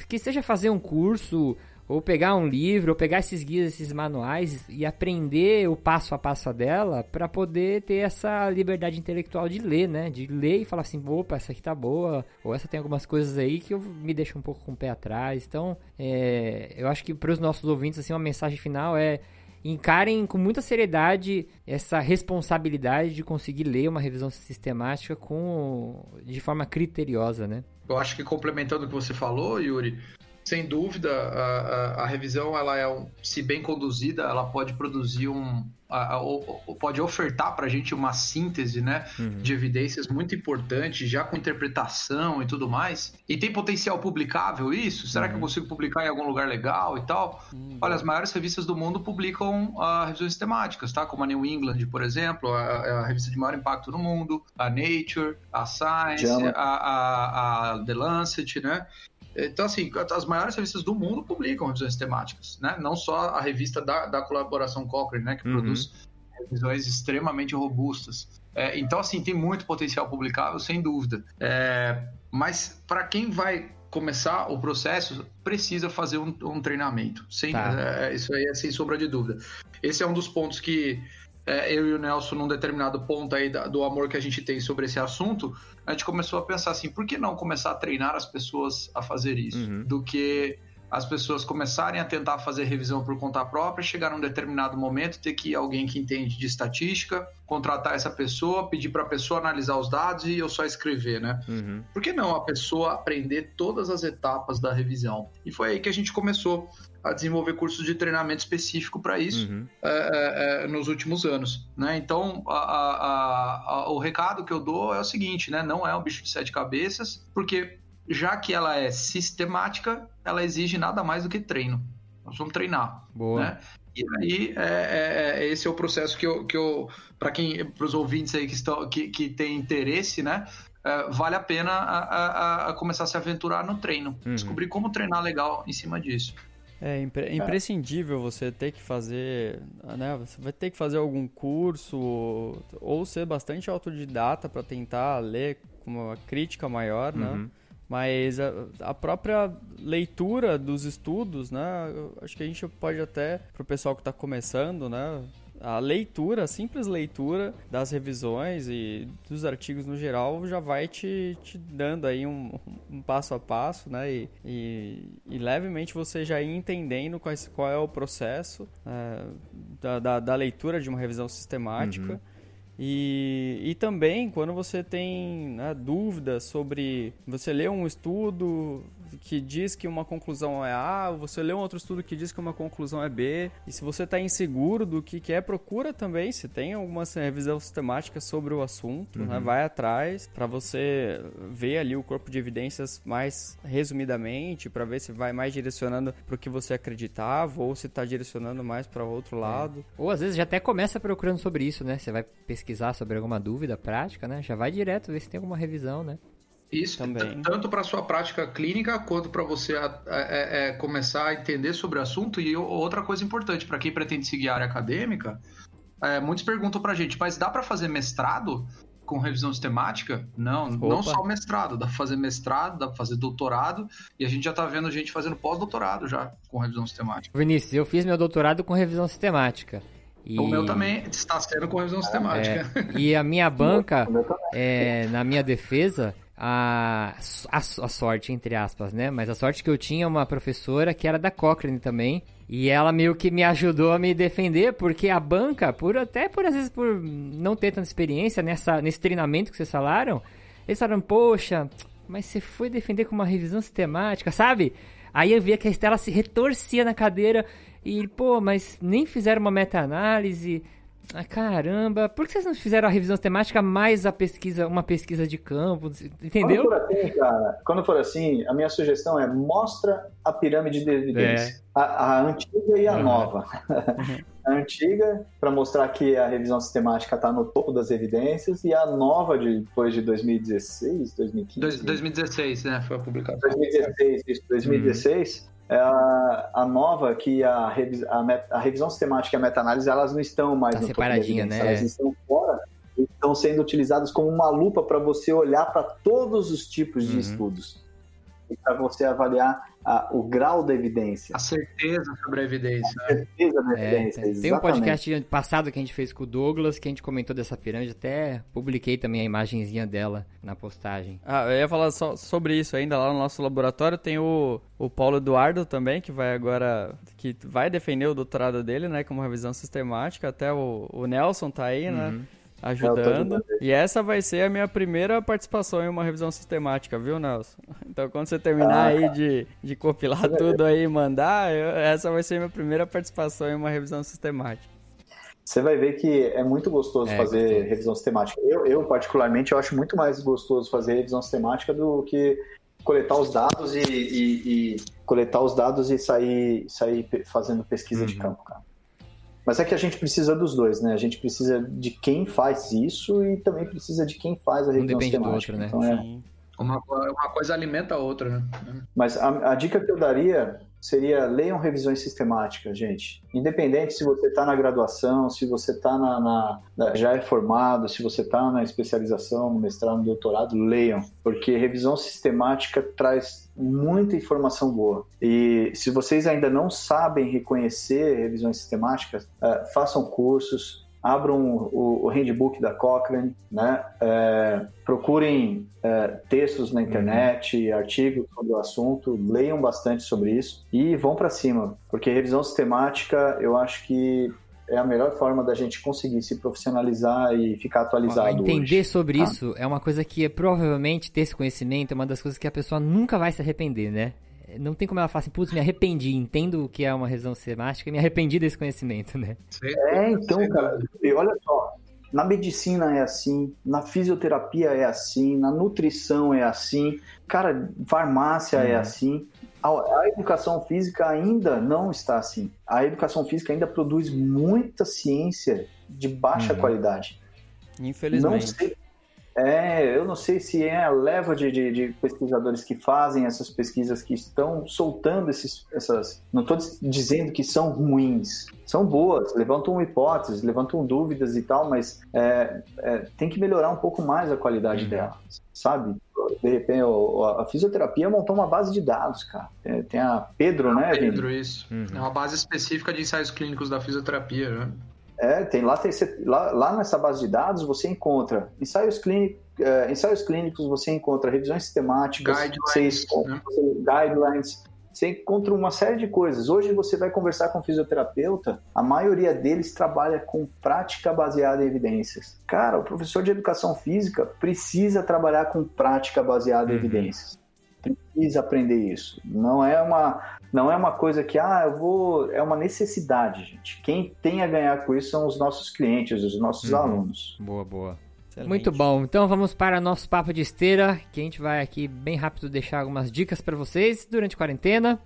[SPEAKER 1] que seja fazer um curso ou pegar um livro, ou pegar esses guias, esses manuais e aprender o passo a passo dela para poder ter essa liberdade intelectual de ler, né? De ler e falar assim, opa, essa aqui tá boa, ou essa tem algumas coisas aí que eu me deixo um pouco com o pé atrás. Então, é, eu acho que para os nossos ouvintes, assim, uma mensagem final é encarem com muita seriedade essa responsabilidade de conseguir ler uma revisão sistemática com de forma criteriosa, né?
[SPEAKER 4] Eu acho que complementando o que você falou, Yuri, sem dúvida, a, a, a revisão, ela é, um, se bem conduzida, ela pode produzir um, a, pode ofertar para a gente uma síntese né, uhum. de evidências muito importante, já com interpretação e tudo mais. E tem potencial publicável isso? Será uhum. que eu uhum. consigo publicar em algum lugar legal e tal? Uhum. Olha, as maiores revistas do mundo publicam uh, revisões temáticas, tá? Como a New England, por exemplo, a, a, revista de maior impacto no mundo, a Nature, a Science, a, a, a The Lancet, né? Então, assim, as maiores revistas do mundo publicam revisões temáticas, né? Não só a revista da, da colaboração Cochrane, né? Que uhum. produz revisões extremamente robustas. É, então, assim, tem muito potencial publicável, sem dúvida. É, mas para quem vai começar o processo, precisa fazer um, um treinamento. Sem, tá. é, isso aí é sem sombra de dúvida. Esse é um dos pontos que é, eu e o Nelson, num determinado ponto aí do amor que a gente tem sobre esse assunto, a gente começou a pensar assim, por que não começar a treinar as pessoas a fazer isso? Uhum. Do que as pessoas começarem a tentar fazer revisão por conta própria, chegar num determinado momento, ter que ir alguém que entende de estatística, contratar essa pessoa, pedir para a pessoa analisar os dados e eu só escrever, né? Uhum. Por que não a pessoa aprender todas as etapas da revisão? E foi aí que a gente começou a desenvolver cursos de treinamento específico para isso uhum. é, é, é, nos últimos anos, né? Então, a, a, a, o recado que eu dou é o seguinte, né? Não é um bicho de sete cabeças, porque já que ela é sistemática, ela exige nada mais do que treino. Nós vamos treinar, Boa. né? E aí, é, é, é, esse é o processo que eu, que eu para quem, para os ouvintes aí que estão, que, que tem interesse, né? É, vale a pena a, a, a, começar a se aventurar no treino, uhum. descobrir como treinar legal em cima disso.
[SPEAKER 3] É, impre é imprescindível você ter que fazer, né? Você vai ter que fazer algum curso ou ser bastante autodidata para tentar ler com uma crítica maior, né? uhum. Mas a, a, própria leitura dos estudos, né? Acho que a gente pode até, para o pessoal que está começando, né? A leitura, a simples leitura das revisões e dos artigos no geral já vai te, te dando aí um, um, passo a passo, né? E, e, e, levemente você já ir entendendo quais, qual é o processo é, da, da, da, leitura de uma revisão sistemática. Uhum. E, e também quando você tem né, dúvidas sobre. Você lê um estudo, que diz que uma conclusão é A, você lê um outro estudo que diz que uma conclusão é B. E se você está inseguro do que, que é, procura também se tem alguma revisão sistemática sobre o assunto, né? uhum. né? vai atrás para você ver ali o corpo de evidências mais resumidamente, para ver se vai mais direcionando para o que você acreditava ou se está direcionando mais para outro é. lado. É.
[SPEAKER 1] Ou às vezes já até começa procurando sobre isso, né? Você vai pesquisar sobre alguma dúvida prática, né? Já vai direto ver se tem alguma revisão, né?
[SPEAKER 4] Isso também. Tanto para sua prática clínica quanto para você a, a, a, é, começar a entender sobre o assunto. E outra coisa importante para quem pretende seguir a área acadêmica, é, muitos perguntam para a gente, mas dá para fazer mestrado com revisão sistemática? Não, Opa. não só mestrado, dá para fazer mestrado, dá para fazer doutorado, e a gente já está vendo gente fazendo pós-doutorado já com revisão sistemática.
[SPEAKER 1] Vinícius, eu fiz meu doutorado com revisão sistemática.
[SPEAKER 4] E... O meu também está sendo com revisão sistemática.
[SPEAKER 1] É, e a minha banca, é, na minha defesa, a, a, a, sorte, entre aspas, né? Mas a sorte que eu tinha uma professora que era da Cochrane também. E ela meio que me ajudou a me defender, porque a banca, por até por às vezes por não ter tanta experiência nessa, nesse treinamento que vocês falaram, eles falaram, poxa, mas você foi defender com uma revisão sistemática, sabe? Aí eu via que a Estela se retorcia na cadeira e, pô, mas nem fizeram uma meta-análise. Ah, caramba, por que vocês não fizeram a revisão temática mais a pesquisa, uma pesquisa de campo, entendeu?
[SPEAKER 2] Quando for assim, cara, quando for assim, a minha sugestão é mostra a pirâmide de evidência. É. A, a, antiga e a uhum. nova. (laughs) a antiga, para mostrar que a revisão sistemática está no topo das evidências, e a nova, de, depois de 2016, 2015.
[SPEAKER 4] 2016, né? Foi publicado.
[SPEAKER 2] 2016, isso, 2016. Uhum é a, a nova que a, revis, a, met, a, revisão sistemática e a meta-análise elas não estão mais
[SPEAKER 1] tá no separadinha, né?
[SPEAKER 2] Elas estão fora estão sendo utilizadas como uma lupa para você olhar para todos os tipos de uhum. estudos e para você avaliar a, o grau da evidência.
[SPEAKER 4] A certeza sobre a evidência.
[SPEAKER 2] A certeza da é, evidência,
[SPEAKER 1] tem, tem um podcast passado que a gente fez com o Douglas, que a gente comentou dessa pirâmide, até publiquei também a imagenzinha dela na postagem.
[SPEAKER 3] Ah, eu ia falar só sobre isso ainda, lá no nosso laboratório tem o, o Paulo Eduardo também, que vai agora, que vai defender o doutorado dele, né, como revisão sistemática, até o, o Nelson tá aí, né, uhum. Ajudando. E essa vai ser a minha primeira participação em uma revisão sistemática, viu, Nelson? Então quando você terminar ah, aí de, de compilar (laughs) tudo aí e mandar, eu, essa vai ser minha primeira participação em uma revisão sistemática.
[SPEAKER 2] Você vai ver que é muito gostoso é, fazer gostoso. revisão sistemática. Eu, eu, particularmente, eu acho muito mais gostoso fazer revisão sistemática do que coletar os dados e, e, e coletar os dados e sair, sair fazendo pesquisa uhum. de campo, cara. Mas é que a gente precisa dos dois, né? A gente precisa de quem faz isso e também precisa de quem faz a revisão sistemática. Outro, né? Então, é...
[SPEAKER 4] uma, uma coisa alimenta a outra, né?
[SPEAKER 2] Mas a, a dica que eu daria seria leiam revisões sistemáticas, gente. Independente se você está na graduação, se você está na, na, já é formado, se você está na especialização, no mestrado, no doutorado, leiam, porque revisão sistemática traz muita informação boa. E se vocês ainda não sabem reconhecer revisões sistemáticas, uh, façam cursos, abram o, o handbook da Cochrane, né? É, procurem é, textos na internet, uhum. artigos sobre o assunto, leiam bastante sobre isso e vão para cima, porque revisão sistemática eu acho que é a melhor forma da gente conseguir se profissionalizar e ficar atualizado.
[SPEAKER 1] Entender
[SPEAKER 2] hoje.
[SPEAKER 1] sobre ah. isso é uma coisa que é, provavelmente ter esse conhecimento é uma das coisas que a pessoa nunca vai se arrepender, né? Não tem como ela falar assim, putz, me arrependi, entendo o que é uma revisão sistemática e me arrependi desse conhecimento, né?
[SPEAKER 2] É, então, cara, olha só, na medicina é assim, na fisioterapia é assim, na nutrição é assim, cara, farmácia é uhum. assim. A, a, educação física ainda não está assim. A educação física ainda produz muita ciência de baixa uhum. qualidade.
[SPEAKER 3] Infelizmente. Não sei,
[SPEAKER 2] é, eu não sei se é a leva de, de, de, pesquisadores que fazem essas pesquisas que estão soltando esses, essas. Não estou dizendo que são ruins, são boas, levantam hipóteses, levantam dúvidas e tal, mas é, é, tem que melhorar um pouco mais a qualidade uhum. delas, sabe? De repente, a fisioterapia montou uma base de dados, cara. Tem a Pedro, né,
[SPEAKER 4] Pedro, isso. Uhum. É uma base específica de ensaios clínicos da fisioterapia, né?
[SPEAKER 2] É, tem lá, tem, lá, lá nessa base de dados você encontra ensaios clínicos, é, ensaios clínicos, você encontra revisões sistemáticas, guidelines, você, né? guidelines, você encontra uma série de coisas. Hoje você vai conversar com um fisioterapeuta, a maioria deles trabalha com prática baseada em evidências. Cara, o professor de educação física precisa trabalhar com prática baseada em uhum. evidências precisa aprender isso. Não é uma não é uma coisa que ah, eu vou, é uma necessidade, gente. Quem tem a ganhar com isso são os nossos clientes, os nossos uhum. alunos.
[SPEAKER 1] Boa, boa. Excelente. Muito bom. Então vamos para nosso papo de esteira, que a gente vai aqui bem rápido deixar algumas dicas para vocês durante a quarentena.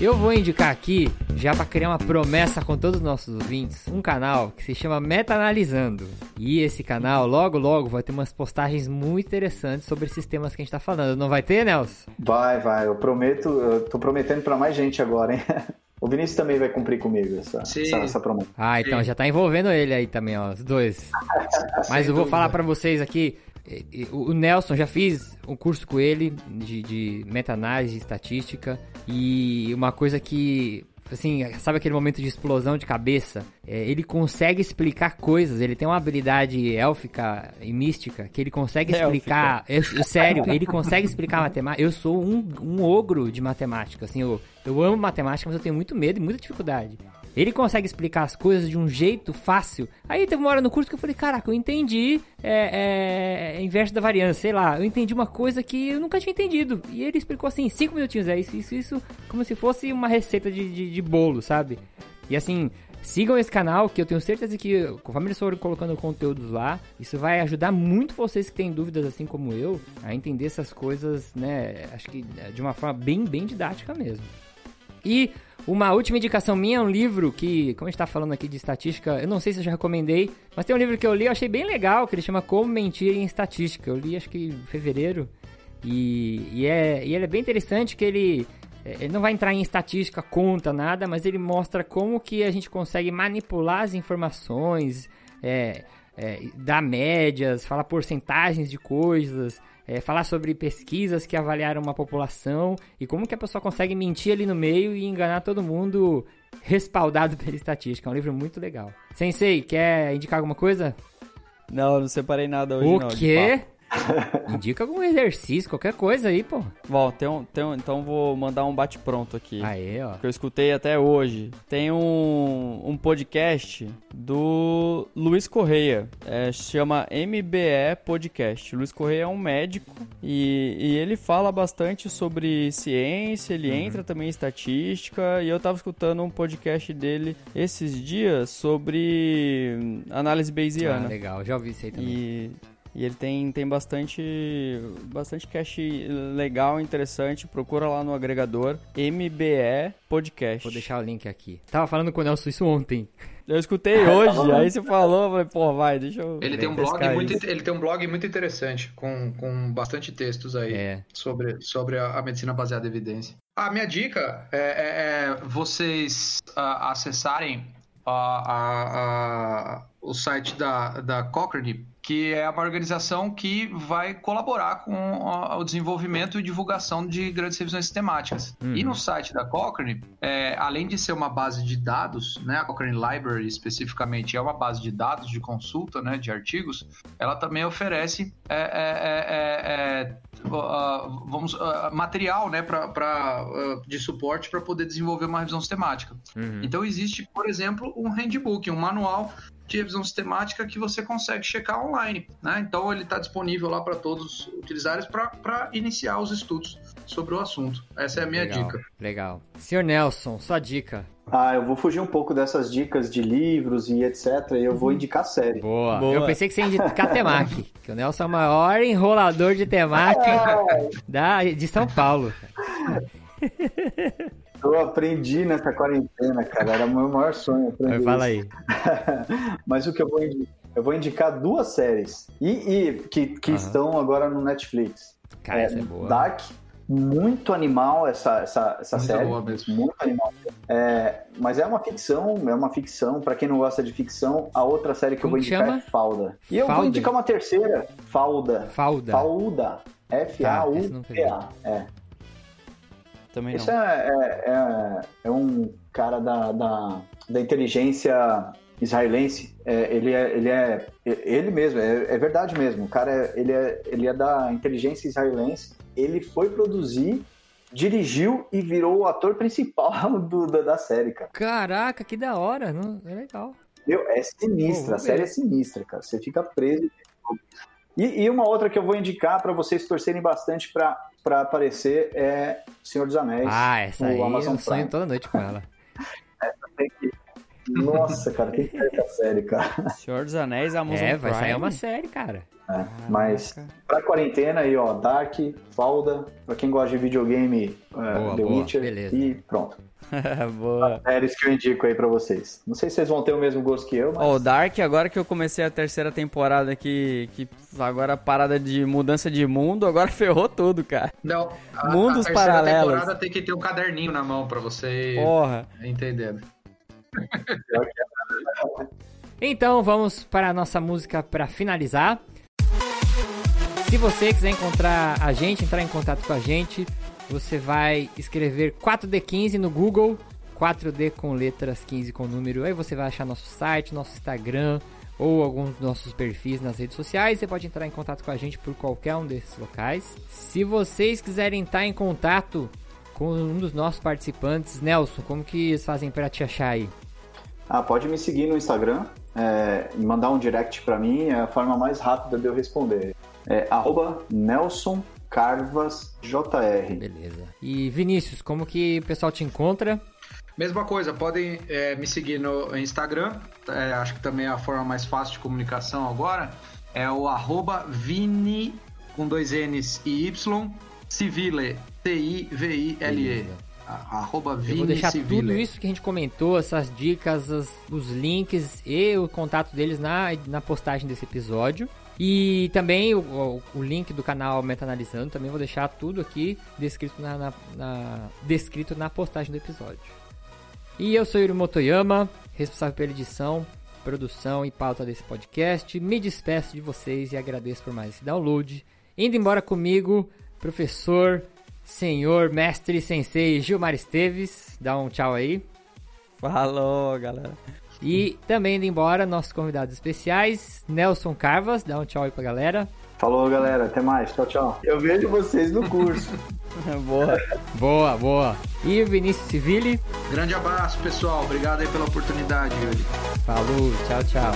[SPEAKER 1] Eu vou indicar aqui, já para criar uma promessa com todos os nossos ouvintes, um canal que se chama Meta Analisando. E esse canal, logo logo, vai ter umas postagens muito interessantes sobre esses temas que a gente tá falando. Não vai ter, Nelson?
[SPEAKER 2] Vai, vai. Eu prometo, eu tô prometendo para mais gente agora, hein? (laughs) O Vinícius também vai cumprir comigo essa, essa, essa, promessa.
[SPEAKER 1] Ah, então Sim. já tá envolvendo ele aí também, ó, os dois. (laughs) Mas eu vou falar para vocês aqui, o Nelson, já fiz um curso com ele de, de meta-análise estatística e uma coisa que assim, sabe aquele momento de explosão de cabeça? É, ele consegue explicar coisas, ele tem uma habilidade élfica e mística que ele consegue explicar. Eu, sério, ele consegue explicar matemática. Eu sou um, um ogro de matemática, assim, eu, eu amo matemática, mas eu tenho muito medo e muita dificuldade. Ele consegue explicar as coisas de um jeito fácil. Aí teve uma hora no curso que eu falei, caraca, eu entendi é, é, inverso da variância, sei lá. Eu entendi uma coisa que eu nunca tinha entendido. E ele explicou assim, cinco minutinhos, é isso, isso, isso, como se fosse uma receita de, de, de bolo, sabe? E assim, Sigam esse canal, que eu tenho certeza que, conforme eles forem colocando conteúdos lá, isso vai ajudar muito vocês que têm dúvidas, assim como eu, a entender essas coisas, né? Acho que de uma forma bem, bem didática mesmo. E uma última indicação minha é um livro que, como a gente tá falando aqui de estatística, eu não sei se eu já recomendei, mas tem um livro que eu li, eu achei bem legal, que ele chama Como Mentir em Estatística. Eu li acho que em fevereiro. E, e, é, e ele é bem interessante que ele, é, ele não vai entrar em estatística, conta, nada, mas ele mostra como que a gente consegue manipular as informações, é, é, dar médias, falar porcentagens de coisas, é, falar sobre pesquisas que avaliaram uma população e como que a pessoa consegue mentir ali no meio e enganar todo mundo respaldado (laughs) pela estatística. É um livro muito legal. Sensei, quer indicar alguma coisa?
[SPEAKER 3] Não, não separei nada hoje
[SPEAKER 1] o
[SPEAKER 3] não.
[SPEAKER 1] O quê? Indica algum exercício, qualquer coisa aí, pô.
[SPEAKER 3] Bom, tem um, tem um, então vou mandar um bate-pronto aqui.
[SPEAKER 1] Aí, ó.
[SPEAKER 3] Que eu escutei até hoje. Tem um, um podcast do Luiz Correia. É, chama MBE Podcast. Luiz Correia é um médico e, e ele fala bastante sobre ciência, ele uhum. entra também em estatística. E eu tava escutando um podcast dele esses dias sobre análise bayesiana. Ah,
[SPEAKER 1] legal, já ouvi isso aí também.
[SPEAKER 3] E e ele tem, tem bastante, bastante cache legal, interessante. Procura lá no agregador MBE Podcast.
[SPEAKER 1] Vou deixar o link aqui. Tava falando com o Nelson isso ontem.
[SPEAKER 3] Eu escutei hoje, aí você falou, eu falei, pô, vai, deixa eu.
[SPEAKER 4] Ele tem um blog muito, ele tem um blog muito interessante, com, com bastante textos aí é. sobre, sobre a, a, medicina baseada em evidência. A minha dica é, é, é vocês uh, acessarem uh, a, o site da, da Cochrane que é uma organização que vai colaborar com o desenvolvimento e divulgação de grandes revisões sistemáticas. Uhum. E no site da Cochrane, é, além de ser uma base de dados, né, a Cochrane Library especificamente é uma base de dados de consulta, né, de artigos, ela também oferece é, é, uh, vamos, uh, material né, pra, pra uh, de suporte para poder desenvolver uma revisão sistemática. Uhum. Então existe, por exemplo, um handbook, um manual de revisão sistemática que você consegue checar online. Né? Então ele está disponível lá para todos utilizarem para iniciar os estudos sobre o assunto. Essa é a minha
[SPEAKER 1] legal,
[SPEAKER 4] dica.
[SPEAKER 1] Legal. Senhor Nelson, sua dica.
[SPEAKER 2] Ah, eu vou fugir um pouco dessas dicas de livros e etc. E eu vou indicar série.
[SPEAKER 1] Boa. Boa. Eu pensei que você ia indicar Temaki, (laughs) que o Nelson é o maior enrolador de Temaki é. da, de São Paulo. (laughs)
[SPEAKER 2] Eu aprendi nessa quarentena, cara. Era o meu maior sonho.
[SPEAKER 1] Vai, fala aí. (laughs)
[SPEAKER 2] Mas o que eu vou indicar? Eu vou indicar duas séries. E, e que, que uhum. estão agora no Netflix.
[SPEAKER 1] Cara, é, essa é boa.
[SPEAKER 2] Dark, muito animal essa, essa, essa muito série.
[SPEAKER 4] Boa mesmo.
[SPEAKER 2] Muito animal. É, mas é uma ficção, é uma ficção. Para quem não gosta de ficção, a outra série que Como eu vou indicar chama? é Falda. E eu Falda. vou indicar uma terceira, Falda.
[SPEAKER 1] Falda.
[SPEAKER 2] Falda. F-A-U-D-A. Tá, é.
[SPEAKER 3] Também
[SPEAKER 2] Isso não. É, é, é, é, um cara da, da, da inteligência israelense. É, ele, é, ele é ele mesmo, é, é verdade mesmo. O cara é, ele, é, ele é da inteligência israelense. Ele foi produzir dirigiu e virou o ator principal (laughs) do, da, da, série, cara.
[SPEAKER 1] Caraca, que da hora, não? é legal.
[SPEAKER 2] Meu, é sinistra, a série é sinistra, cara. Você fica preso. E, e uma outra que eu vou indicar para vocês torcerem bastante para aparecer é Senhor dos Anéis.
[SPEAKER 1] Ah, essa aí Amazon eu sonho toda noite com ela. (laughs)
[SPEAKER 2] essa tem que... Nossa, cara, tem que ver essa série, cara.
[SPEAKER 3] Senhor dos Anéis, Amazon
[SPEAKER 1] É, vai Prime. sair uma série, cara.
[SPEAKER 2] É, mas pra quarentena aí, ó, Dark, Falda, pra quem gosta de videogame, uh, boa, The boa, Witcher beleza. e pronto. (laughs)
[SPEAKER 3] Boa.
[SPEAKER 2] Séries que eu indico aí pra vocês. Não sei se vocês vão ter o mesmo gosto que eu, mas...
[SPEAKER 3] Ó, oh, Dark, agora que eu comecei a terceira temporada aqui, que agora a parada de mudança de mundo, agora (laughs) ferrou tudo, cara.
[SPEAKER 4] Não, a, Mundos a paralelos. temporada tem que ter um caderninho na mão pra você
[SPEAKER 3] Porra.
[SPEAKER 4] entender.
[SPEAKER 1] Então vamos para a nossa música para finalizar. Se você quiser encontrar a gente, entrar em contato com a gente, você vai escrever 4D15 no Google, 4D com letras 15 com número. Aí você vai achar nosso site, nosso Instagram ou alguns dos nossos perfis nas redes sociais. Você pode entrar em contato com a gente por qualquer um desses locais. Se vocês quiserem estar em contato com um dos nossos participantes, Nelson, como que eles fazem para te achar aí?
[SPEAKER 2] Ah, pode me seguir no Instagram é, e mandar um direct para mim, é a forma mais rápida de eu responder. É arroba Nelson Carvas JR.
[SPEAKER 1] Beleza. E Vinícius, como que o pessoal te encontra?
[SPEAKER 4] Mesma coisa, podem é, me seguir no Instagram, é, acho que também é a forma mais fácil de comunicação agora. É o arroba Vini com dois N's e Y, Civile, T-I-V-I-L-E. Arroba
[SPEAKER 1] Eu vou deixar
[SPEAKER 4] Civile.
[SPEAKER 1] tudo isso que a gente comentou, essas dicas, as, os links e o contato deles na, na postagem desse episódio. E também o, o, o, link do canal Meta-Analisando, também vou deixar tudo aqui descrito na, na, na, descrito na postagem do episódio. E eu sou Yuri Motoyama, responsável pela edição, produção e pauta desse podcast. Me despeço de vocês e agradeço por mais esse download. Indo embora comigo, professor, senhor, mestre, sensei Gilmar Esteves. Dá um tchau aí.
[SPEAKER 3] Falou, galera.
[SPEAKER 1] E também indo embora, nossos convidados especiais, Nelson Carvas, dá um tchau aí pra galera.
[SPEAKER 2] Falou, galera. Até mais. Tchau, tchau. Eu vejo vocês no curso. (laughs)
[SPEAKER 1] boa. Boa, boa. E Vinícius Civili?
[SPEAKER 4] Grande abraço, pessoal. Obrigado aí pela oportunidade, Yuri.
[SPEAKER 1] Falou, tchau, tchau.